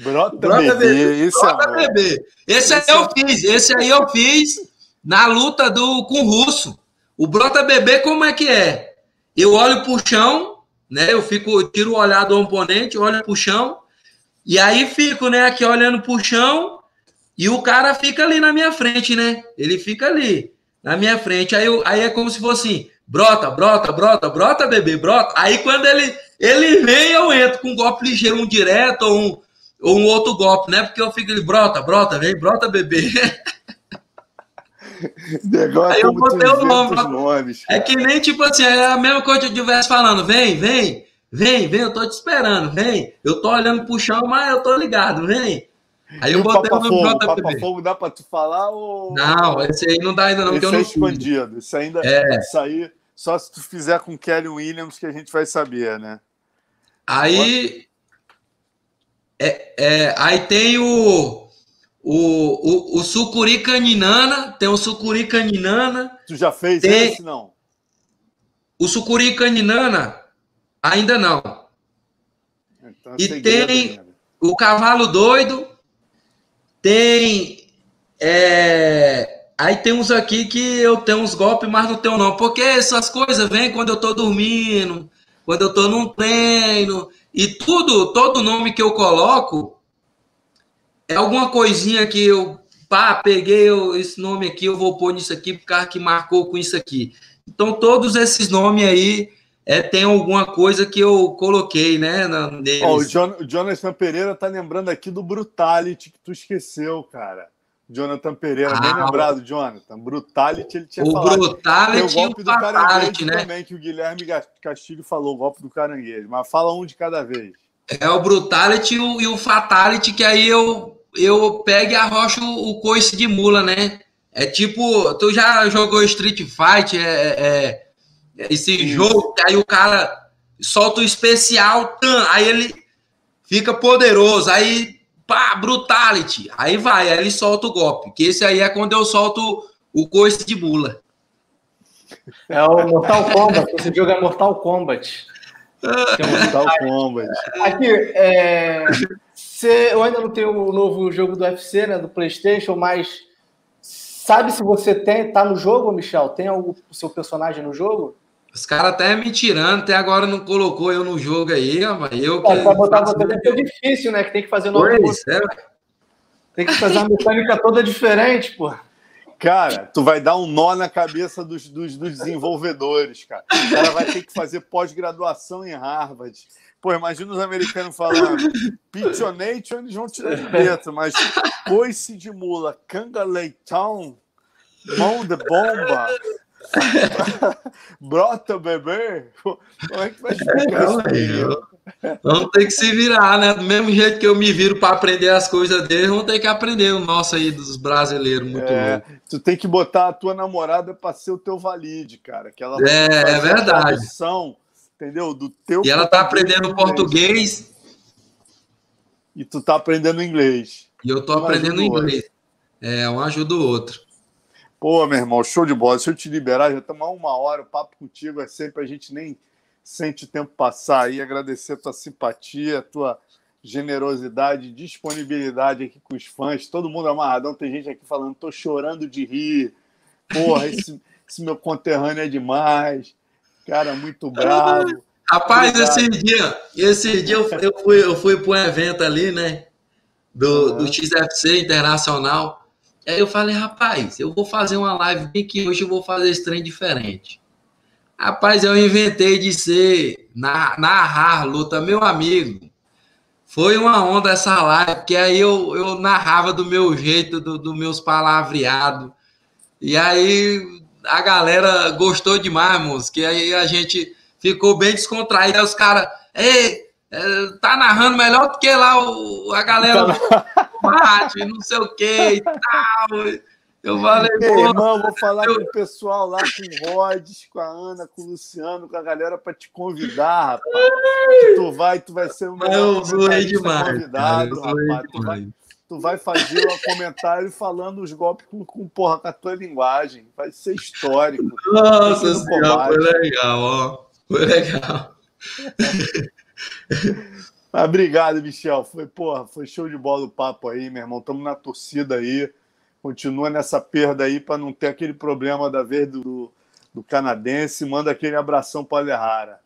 Speaker 1: Brota, Brota Bebê, bebê. Esse, Brota
Speaker 2: é bebê. esse, esse aí eu fiz, esse aí eu fiz na luta do, com o Russo. O Brota Bebê, como é que é? Eu olho pro chão, né? Eu fico, tiro o olhar do oponente, olho pro chão, e aí fico, né, aqui olhando pro chão e o cara fica ali na minha frente, né? Ele fica ali na minha frente. Aí, eu, aí é como se fosse assim, brota, brota, brota, brota, bebê, brota. Aí quando ele, ele vem, eu entro com um golpe ligeiro, um direto ou um, ou um outro golpe, né? Porque eu fico ali, brota, brota, vem, brota, bebê.
Speaker 1: Negócio aí eu botei o nome. Nomes,
Speaker 2: é que nem tipo assim, é a mesma coisa que eu estivesse falando, vem, vem. Vem, vem, eu tô te esperando, vem. Eu tô olhando pro chão, mas eu tô ligado, vem.
Speaker 1: Aí eu botei o meu Papa Fogo dá pra tu falar ou.
Speaker 2: Não, esse aí não dá ainda, não,
Speaker 1: esse
Speaker 2: eu é não.
Speaker 1: expandido. Isso ainda. É. Isso aí, só se tu fizer com Kelly Williams que a gente vai saber, né?
Speaker 2: Aí. É, é, aí tem o. O, o, o sucuri caninana, tem o sucuri caninana.
Speaker 1: Tu já fez tem... esse, não?
Speaker 2: O sucuri caninana, Ainda não. Então, e tem o cavalo doido, tem. É, aí tem uns aqui que eu tenho uns golpes, mas não tenho não. Porque essas coisas vêm quando eu tô dormindo, quando eu tô num treino. E tudo, todo nome que eu coloco é alguma coisinha que eu. Pá, peguei esse nome aqui, eu vou pôr nisso aqui, por causa que marcou com isso aqui. Então, todos esses nomes aí é, tem alguma coisa que eu coloquei, né? Na,
Speaker 1: oh, o, John, o Jonathan Pereira tá lembrando aqui do Brutality que tu esqueceu, cara. Jonathan Pereira, ah, bem lembrado, Jonathan. Brutality, ele tinha
Speaker 2: o
Speaker 1: falado.
Speaker 2: Brutality
Speaker 1: o golpe
Speaker 2: e o
Speaker 1: do caranguejo
Speaker 2: né?
Speaker 1: também, que o Guilherme Castilho falou, o golpe do caranguejo. Mas fala um de cada vez.
Speaker 2: É o Brutality e o, e o Fatality, que aí eu, eu pego e arrocho o, o coice de mula, né? É tipo, tu já jogou Street Fight, é, é esse Sim. jogo, aí o cara solta o especial, tam, aí ele fica poderoso, aí pá, brutality, aí vai, aí ele solta o golpe, que esse aí é quando eu solto o coice de mula.
Speaker 3: É o Mortal Kombat, esse jogo é Mortal Kombat. Mortal Kombat. Aqui, é, cê, eu ainda não tenho o novo jogo do UFC, né, do PlayStation, mas sabe se você tem, tá no jogo, Michel? Tem o seu personagem no jogo?
Speaker 2: Os caras até me tirando, até agora não colocou eu no jogo aí, mas eu
Speaker 3: que. É, pra botar você deve ser difícil, né? Que tem que fazer novo. Pois, é. Tem que fazer uma mecânica toda diferente, pô.
Speaker 1: Cara, tu vai dar um nó na cabeça dos, dos, dos desenvolvedores, cara. O cara vai ter que fazer pós-graduação em Harvard. Pô, imagina os americanos falando Pichonation, eles vão tirar de dentro, mas coice de mula, canga leitão, mão de bomba, brota bebê. Como é que vai explicar isso?
Speaker 2: Vamos ter que se virar, né? Do mesmo jeito que eu me viro para aprender as coisas deles, vamos ter que aprender o nosso aí dos brasileiros, muito é, louco.
Speaker 1: Tu tem que botar a tua namorada para ser o teu valide, cara. Que ela
Speaker 2: é, é verdade.
Speaker 1: Tradução, entendeu? Do teu
Speaker 2: e ela tá aprendendo português.
Speaker 1: E tu tá aprendendo inglês.
Speaker 2: E eu tô um aprendendo inglês. É, um ajuda o outro.
Speaker 1: Pô, meu irmão, show de bola. Se eu te liberar, já tomar uma hora, o papo contigo é sempre a gente nem sente o tempo passar aí, agradecer a tua simpatia, a tua generosidade, disponibilidade aqui com os fãs, todo mundo amarradão, tem gente aqui falando, tô chorando de rir, porra, esse, esse meu conterrâneo é demais, cara, muito bravo.
Speaker 2: Rapaz, esse dia, esse dia eu, eu fui, eu fui para um evento ali, né, do, uhum. do XFC Internacional, aí eu falei, rapaz, eu vou fazer uma live bem que hoje eu vou fazer esse trem diferente. Rapaz, eu inventei de ser narrar luta, meu amigo. Foi uma onda essa live, porque aí eu, eu narrava do meu jeito, dos do meus palavreados. E aí a galera gostou demais, moço, que aí a gente ficou bem descontraído. Aí os caras, ei, é, tá narrando melhor do que lá o, a galera do mate, não sei o que e tal. Eu falei,
Speaker 1: Ei, irmão, vou falar eu... com o pessoal lá, com o Rods, com a Ana, com o Luciano, com a galera para te convidar, rapaz. Tu vai, tu vai ser o
Speaker 2: eu zoei demais,
Speaker 1: convidado, cara, rapaz. Tu vai, tu vai fazer um comentário falando os golpes com, com, porra, com a tua linguagem. Vai ser histórico.
Speaker 2: Nossa senhora, foi legal, ó. Foi legal.
Speaker 1: Mas obrigado, Michel. Foi, porra, foi show de bola o papo aí, meu irmão. Estamos na torcida aí continua nessa perda aí para não ter aquele problema da vez do, do canadense. Manda aquele abração para o Alejara.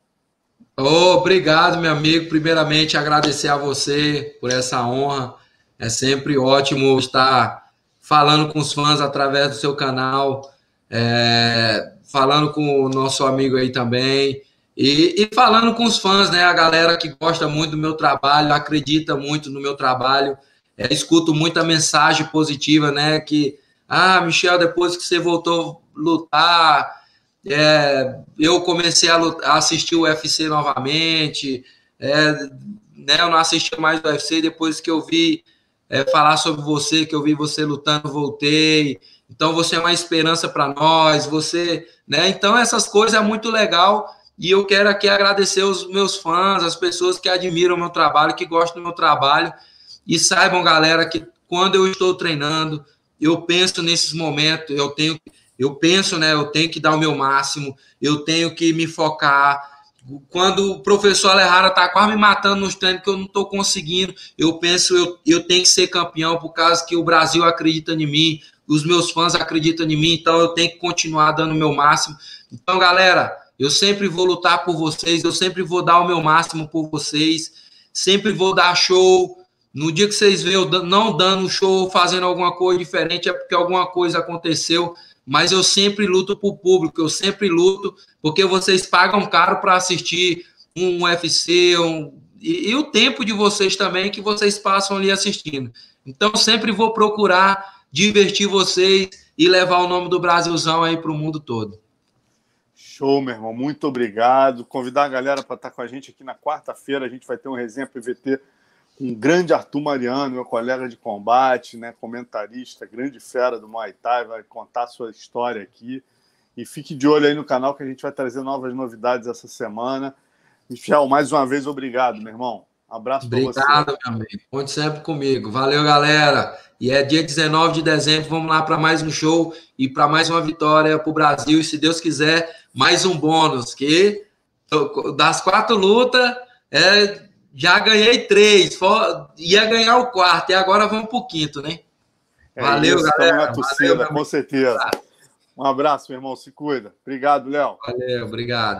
Speaker 2: Oh, obrigado, meu amigo. Primeiramente, agradecer a você por essa honra. É sempre ótimo estar falando com os fãs através do seu canal, é, falando com o nosso amigo aí também. E, e, falando com os fãs, né? A galera que gosta muito do meu trabalho, acredita muito no meu trabalho é, escuto muita mensagem positiva, né? Que, ah, Michel, depois que você voltou a lutar, é, eu comecei a, lutar, a, assistir o UFC novamente, é, né? Eu não assisti mais o UFC depois que eu vi é, falar sobre você, que eu vi você lutando, voltei. Então você é uma esperança para nós, você, né? Então essas coisas é muito legal e eu quero aqui agradecer os meus fãs, as pessoas que admiram o meu trabalho, que gostam do meu trabalho e saibam, galera, que quando eu estou treinando, eu penso nesses momentos, eu tenho, eu penso, né? Eu tenho que dar o meu máximo, eu tenho que me focar. Quando o professor Alejara está quase me matando nos treinos que eu não estou conseguindo, eu penso, eu, eu tenho que ser campeão por causa que o Brasil acredita em mim, os meus fãs acreditam em mim, então eu tenho que continuar dando o meu máximo. Então, galera, eu sempre vou lutar por vocês, eu sempre vou dar o meu máximo por vocês, sempre vou dar show, no dia que vocês veem eu não dando show, fazendo alguma coisa diferente, é porque alguma coisa aconteceu. Mas eu sempre luto por público, eu sempre luto porque vocês pagam caro para assistir um UFC, um, e, e, o tempo de vocês também que vocês passam ali assistindo. Então, sempre vou procurar divertir vocês e levar o nome do Brasilzão aí para o mundo todo.
Speaker 1: Show, meu irmão. Muito obrigado. Convidar a galera para estar com a gente aqui na quarta-feira. A gente vai ter um resenha PVT um grande Arthur Mariano, meu colega de combate, né, comentarista, grande fera do Muay Thai, vai contar sua história aqui. E fique de olho aí no canal que a gente vai trazer novas novidades essa semana. Michel, mais uma vez, obrigado, meu irmão. Abraço
Speaker 2: para você. Obrigado, meu amigo. Conte sempre comigo. Valeu, galera. E é dia 19 de dezembro, vamos lá para mais um show e para mais uma vitória para o Brasil. E se Deus quiser, mais um bônus, que Das quatro lutas, é, já ganhei três. For, ia ganhar o quarto, e agora vamos pro quinto, né?
Speaker 1: É
Speaker 2: Valeu,
Speaker 1: isso,
Speaker 2: galera.
Speaker 1: Na torcida,
Speaker 2: Valeu,
Speaker 1: com certeza. Um abraço, meu irmão. Se cuida. Obrigado, Léo.
Speaker 2: Valeu, obrigado.